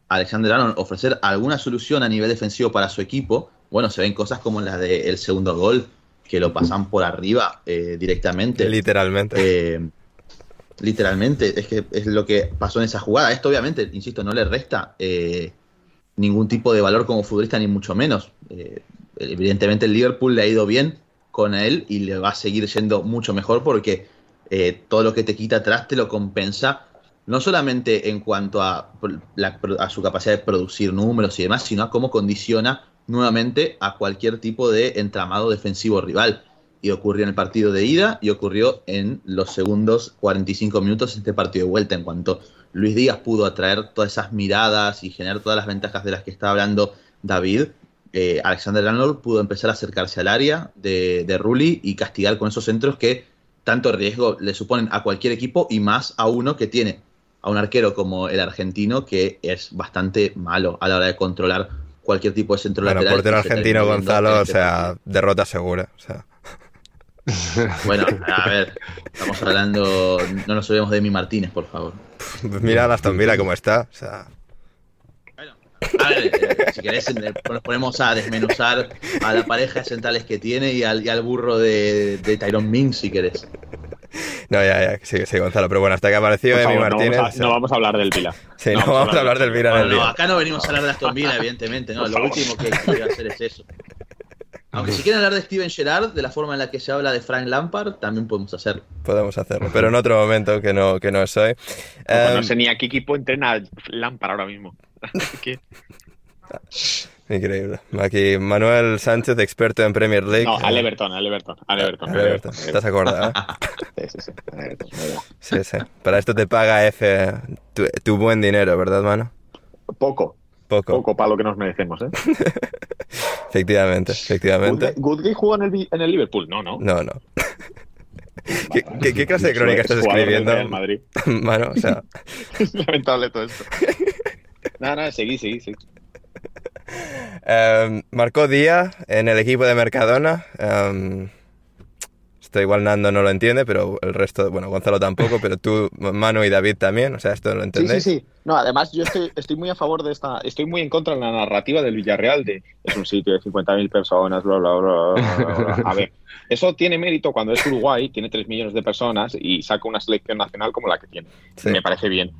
a Alexander Arnold ofrecer alguna solución a nivel defensivo para su equipo, bueno, se ven cosas como la del segundo gol, que lo pasan por arriba eh, directamente. Literalmente. Eh, literalmente, es que es lo que pasó en esa jugada. Esto obviamente, insisto, no le resta eh, ningún tipo de valor como futbolista, ni mucho menos. Evidentemente el Liverpool le ha ido bien con él y le va a seguir siendo mucho mejor porque todo lo que te quita atrás te lo compensa, no solamente en cuanto a, a su capacidad de producir números y demás, sino a cómo condiciona nuevamente a cualquier tipo de entramado defensivo rival. Y ocurrió en el partido de ida y ocurrió en los segundos 45 minutos de este partido de vuelta, en cuanto Luis Díaz pudo atraer todas esas miradas y generar todas las ventajas de las que estaba hablando David, eh, Alexander Arnold pudo empezar a acercarse al área de, de y castigar con esos centros que tanto riesgo le suponen a cualquier equipo y más a uno que tiene a un arquero como el argentino que es bastante malo a la hora de controlar cualquier tipo de centro Bueno, lateral. portero argentino Gonzalo, o sea, derrota segura. O sea. Bueno, a ver, estamos hablando. No nos olvidemos de mi Martínez, por favor. Mira a Aston Villa cómo está. O sea, A ver, eh, si querés, eh, nos ponemos a desmenuzar a la pareja de centrales que tiene y al, y al burro de, de Tyrone Mings, si querés. no, ya, ya, sí, sí, Gonzalo. Pero bueno, hasta que apareció Emi favor, no Martínez. vamos, a, no vamos a hablar del Vila. Sí, no vamos a hablar del Vila en el Bueno, no, día. acá no venimos a hablar de Aston Villa, evidentemente, no. Por Lo favor. último que quiero hacer es eso. Aunque si quieren hablar de Steven Gerrard, de la forma en la que se habla de Frank Lampard, también podemos hacerlo. Podemos hacerlo, pero en otro momento que no, que no es hoy. No sé ni a qué equipo entrena Lampard ahora mismo. ¿Qué? Increíble. Aquí Manuel Sánchez, experto en Premier League. No, al Eh, Everton, al Everton, al Everton. al Everton. ¿Estás acordado? Sí, sí, sí, Everton. Sí, sí. Para esto te paga F tu, tu buen dinero, ¿verdad, mano? Poco, Poco. poco para lo que nos merecemos, ¿eh? Efectivamente, efectivamente. Goodgate jugó en el, en el Liverpool, no, no. No, no. ¿Qué, qué- qué clase de crónica estás del escribiendo? Real Madrid. Mano, o sea, Es lamentable todo esto. Nada, nada, seguí, seguí, seguí. Em, marcó Día en el equipo de Mercadona. em, esto igual Nando no lo entiende, pero el resto, bueno, Gonzalo tampoco, pero tú, Manu y David también, o sea, esto lo Sí, entendéis. sí, sí. No, además yo estoy, estoy muy a favor de esta, estoy muy en contra de la narrativa del Villarreal de es un sitio de 50.000 personas, bla, bla, bla, bla, bla, bla. A ver, eso tiene mérito cuando es Uruguay, tiene 3 millones de personas y saca una selección nacional como la que tiene. Sí. Me parece bien.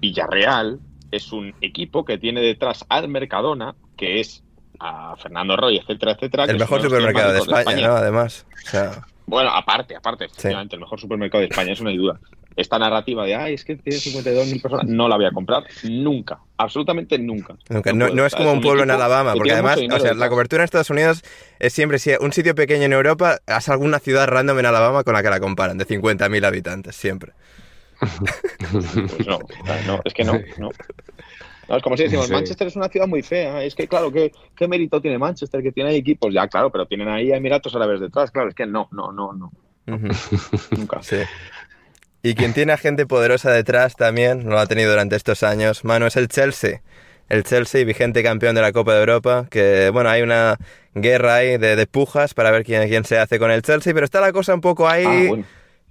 Villarreal es un equipo que tiene detrás al Mercadona, que es a Fernando Roy, etcétera, etcétera. El mejor supermercado de España, ¿no? Además, o sea, Bueno, aparte, aparte, efectivamente, el mejor supermercado de España, eso no hay duda. Esta narrativa de, ay, es que tiene 52.000 personas, no la voy a comprar nunca, absolutamente nunca. Nunca. No, no O es como un pueblo en Alabama, que porque además, o sea, la cobertura en Estados Unidos es siempre, si un sitio pequeño en Europa, haz alguna ciudad random en Alabama con la que la comparan, de 50.000 habitantes, siempre. Pues no, no, es que no, no. No, es como si decimos, Sí. Manchester es una ciudad muy fea. Es que, claro, ¿qué, ¿qué mérito tiene Manchester? Que tiene ahí equipos, ya, claro, pero tienen ahí a Emiratos Árabes detrás. Claro, es que no, no, no, no, nunca. Sí. Y quien tiene a gente poderosa detrás también, lo ha tenido durante estos años, mano, es el Chelsea. El Chelsea, vigente campeón de la Copa de Europa, que bueno, hay una guerra ahí de, de pujas para ver quién, quién se hace con el Chelsea, pero está la cosa un poco ahí Ah, bueno.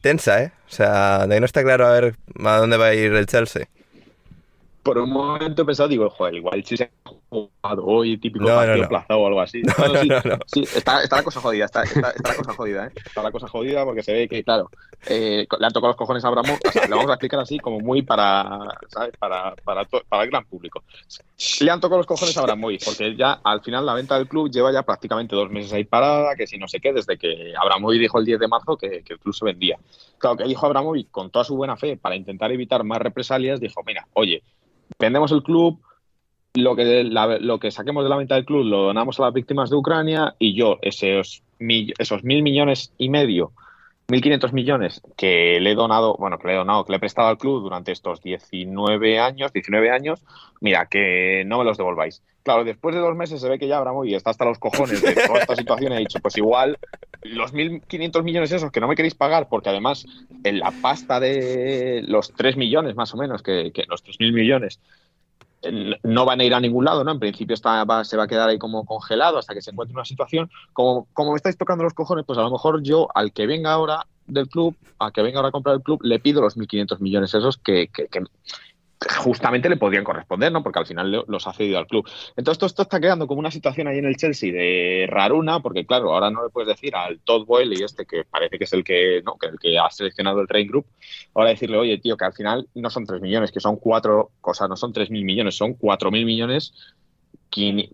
Tensa, ¿eh? O sea, de que no está claro a ver a dónde va a ir el Chelsea. Por un momento he pensado, digo, joder, igual si se ha jugado hoy, típico No, partido no. aplazado o algo así. Sí, sí, está, está la cosa jodida, está, está, está la cosa jodida, ¿eh? Está la cosa jodida porque se ve que, claro, eh, le han tocado los cojones a Abramo, o sea, lo vamos a explicar así como muy para, ¿sabes? Para, para, to- para el gran público. Le han tocado los cojones a Abramovich porque ya al final la venta del club lleva ya prácticamente dos meses ahí parada, que si no sé qué, desde que Abramovich dijo el 10 de marzo que, que el club se vendía. Claro, que dijo Abramovich con toda su buena fe para intentar evitar más represalias, dijo, mira, oye, vendemos el club, lo que, la- lo que saquemos de la venta del club lo donamos a las víctimas de Ucrania y yo esos, esos mil millones y medio, mil quinientos millones que le he donado, bueno, que le he donado, que le he prestado al club durante estos 19 años, 19 años, mira, que no me los devolváis. Claro, después de dos meses se ve que ya Abramovich está hasta los cojones de toda esta situación y dicho, pues igual los 1.500 millones esos que no me queréis pagar, porque además en la pasta de los 3 millones más o menos, que, los 3.000 millones, no van a ir a ningún lado, ¿no? En principio está, va- se va a quedar ahí como congelado hasta que se encuentre una situación. Como, como me estáis tocando los cojones, pues a lo mejor yo al que venga ahora del club, al que venga ahora a comprar el club, le pido los 1.500 millones esos que justamente le podrían corresponder, ¿no? Porque al final le- los ha cedido al club. Entonces, todo esto está creando como una situación ahí en el Chelsea de raruna, porque claro, ahora no le puedes decir al Todd Boyle y este, que parece que es el que, ¿no? que el que ha seleccionado el Rain Group, ahora decirle, oye, tío, que al final no son 3 millones, que son cuatro cosas, no son 3 mil millones, son 4 mil millones. quini-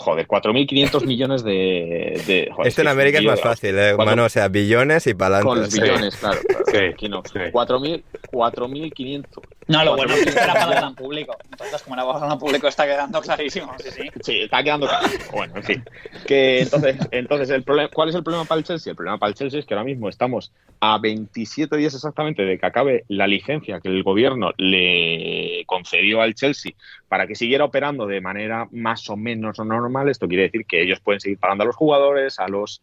Joder, 4.500 millones de. de joder, Esto en América es más fácil, ¿eh? cuatro- Mano, o sea, billones y para Con los billones, claro. claro, Sí, aquí no. sí. 4.000 4.500. No, lo bueno es que 4.500 era para gran público. Entonces, como era para el gran público, está quedando clarísimo. Sí, sí. Sí, está quedando claro. Bueno, en fin. Que entonces, entonces el problema, ¿cuál es el problema para el Chelsea? El problema para el Chelsea es que ahora mismo estamos a 27 días exactamente de que acabe la licencia que el gobierno le concedió al Chelsea para que siguiera operando de manera más o menos normal. Esto quiere decir que ellos pueden seguir pagando a los jugadores, a los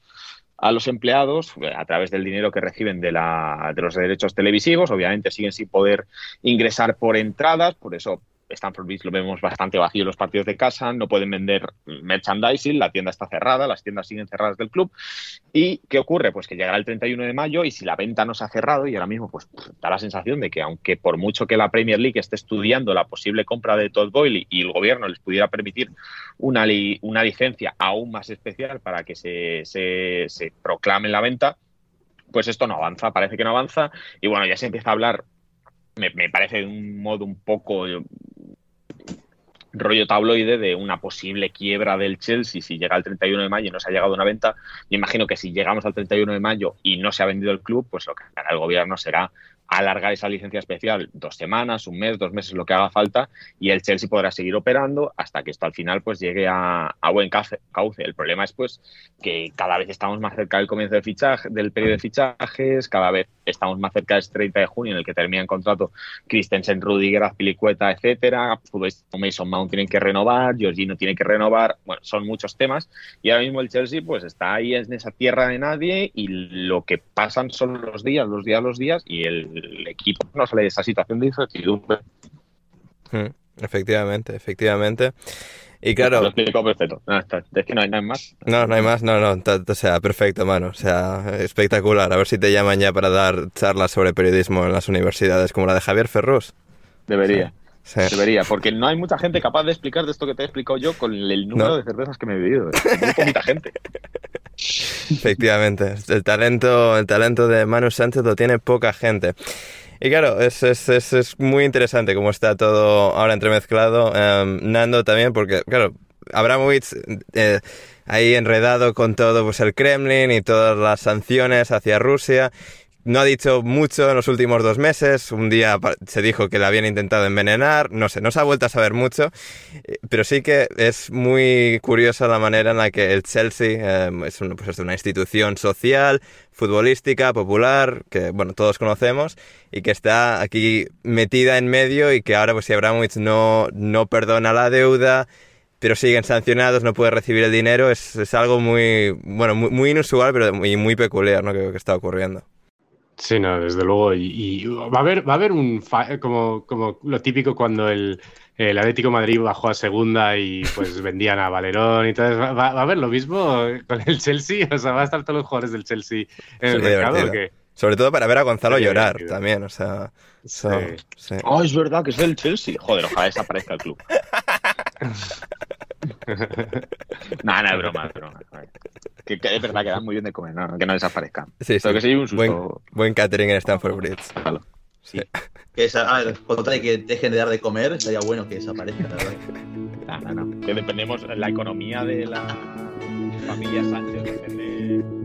a los empleados eh, a través del dinero que reciben de, la, de los derechos televisivos. Obviamente siguen sin poder ingresar por entradas, por eso Stanford Beach lo vemos bastante vacío en los partidos de casa, no pueden vender merchandising, la tienda está cerrada, las tiendas siguen cerradas del club. ¿Y qué ocurre? Pues que llegará el 31 de mayo y si la venta no se ha cerrado, y ahora mismo pues da la sensación de que aunque por mucho que la Premier League esté estudiando la posible compra de Todd Boyle y el gobierno les pudiera permitir una, una licencia aún más especial para que se, se, se proclame la venta, pues esto no avanza, parece que no avanza. Y bueno, ya se empieza a hablar me, parece de un modo un poco rollo tabloide de una posible quiebra del Chelsea si llega el 31 de mayo y no se ha llegado a una venta. Yo imagino que si llegamos al 31 de mayo y no se ha vendido el club, pues lo que hará el gobierno será alargar esa licencia especial dos semanas, un mes, dos meses, lo que haga falta, y el Chelsea podrá seguir operando hasta que esto al final pues llegue a, buen cauce. El problema es pues que cada vez estamos más cerca del comienzo del fichaje, del periodo de fichajes, cada vez estamos más cerca del 30 de junio en el que termina el contrato Christensen, Rudiger, Azpilicueta, etcétera, Mason Mount tienen que renovar, Georgino tiene que renovar, bueno, son muchos temas, y ahora mismo el Chelsea pues está ahí en esa tierra de nadie y lo que pasan son los días, los días, los días, y el el equipo no sale de esa situación de incertidumbre. Hmm, efectivamente, efectivamente. Y claro. Lo explico perfecto. es que no hay nada más. No, no hay más, no, no. O sea, perfecto, mano. O sea, espectacular. A ver si te llaman ya para dar charlas sobre periodismo en las universidades, como la de Javier Ferrus. Debería. Debería, porque no hay mucha gente capaz de explicar de esto que te he explicado yo con el número de cervezas que me he bebido. Muy poquita gente. Efectivamente, el talento, el talento de Manu Sánchez lo tiene poca gente. Y claro, es, es, es, muy interesante cómo está todo ahora entremezclado. Em, Nando también, porque claro, Abramovich eh, ahí enredado con todo pues el Kremlin y todas las sanciones hacia Rusia no ha dicho mucho en los últimos dos meses. Un día se dijo que le habían intentado envenenar. No sé, no se ha vuelto a saber mucho. Eh, pero sí que es muy curiosa la manera en la que el Chelsea em, es, pues una institución social, futbolística, popular, que bueno, todos conocemos, y que está aquí metida en medio y que ahora pues si Abramovich no, no perdona la deuda, pero siguen sancionados, no puede recibir el dinero, es, es algo muy, bueno, muy, inusual, pero muy, muy peculiar, ¿no? Que, que está ocurriendo. Sí, no, desde luego. Y, va a haber, va a haber un como, como lo típico cuando el, el, Atlético Madrid bajó a segunda y pues vendían a Valerón y todo. ¿Va, va a haber lo mismo con el Chelsea? O sea, va a estar todos los jugadores del Chelsea en el mercado. Sobre todo para ver a Gonzalo llorar también, o sea. Sí. Oh, es verdad que es del Chelsea. Joder, ojalá desaparezca el club. no, no, es broma, es broma. Que, es verdad que dan muy bien de comer, no, que no desaparezcan. Sí, sí. que sí, un susto. Buen, catering en Stanford Bridge. Sí. Que esa, a ver, de que dejen de dar de comer, estaría bueno que desaparezca, la verdad. No, no, no. Que dependemos, la economía de la familia Sánchez depende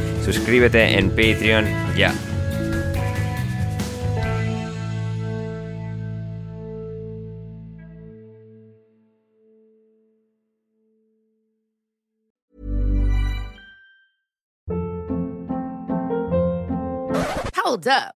suscríbete en Patreon ya. Hold up.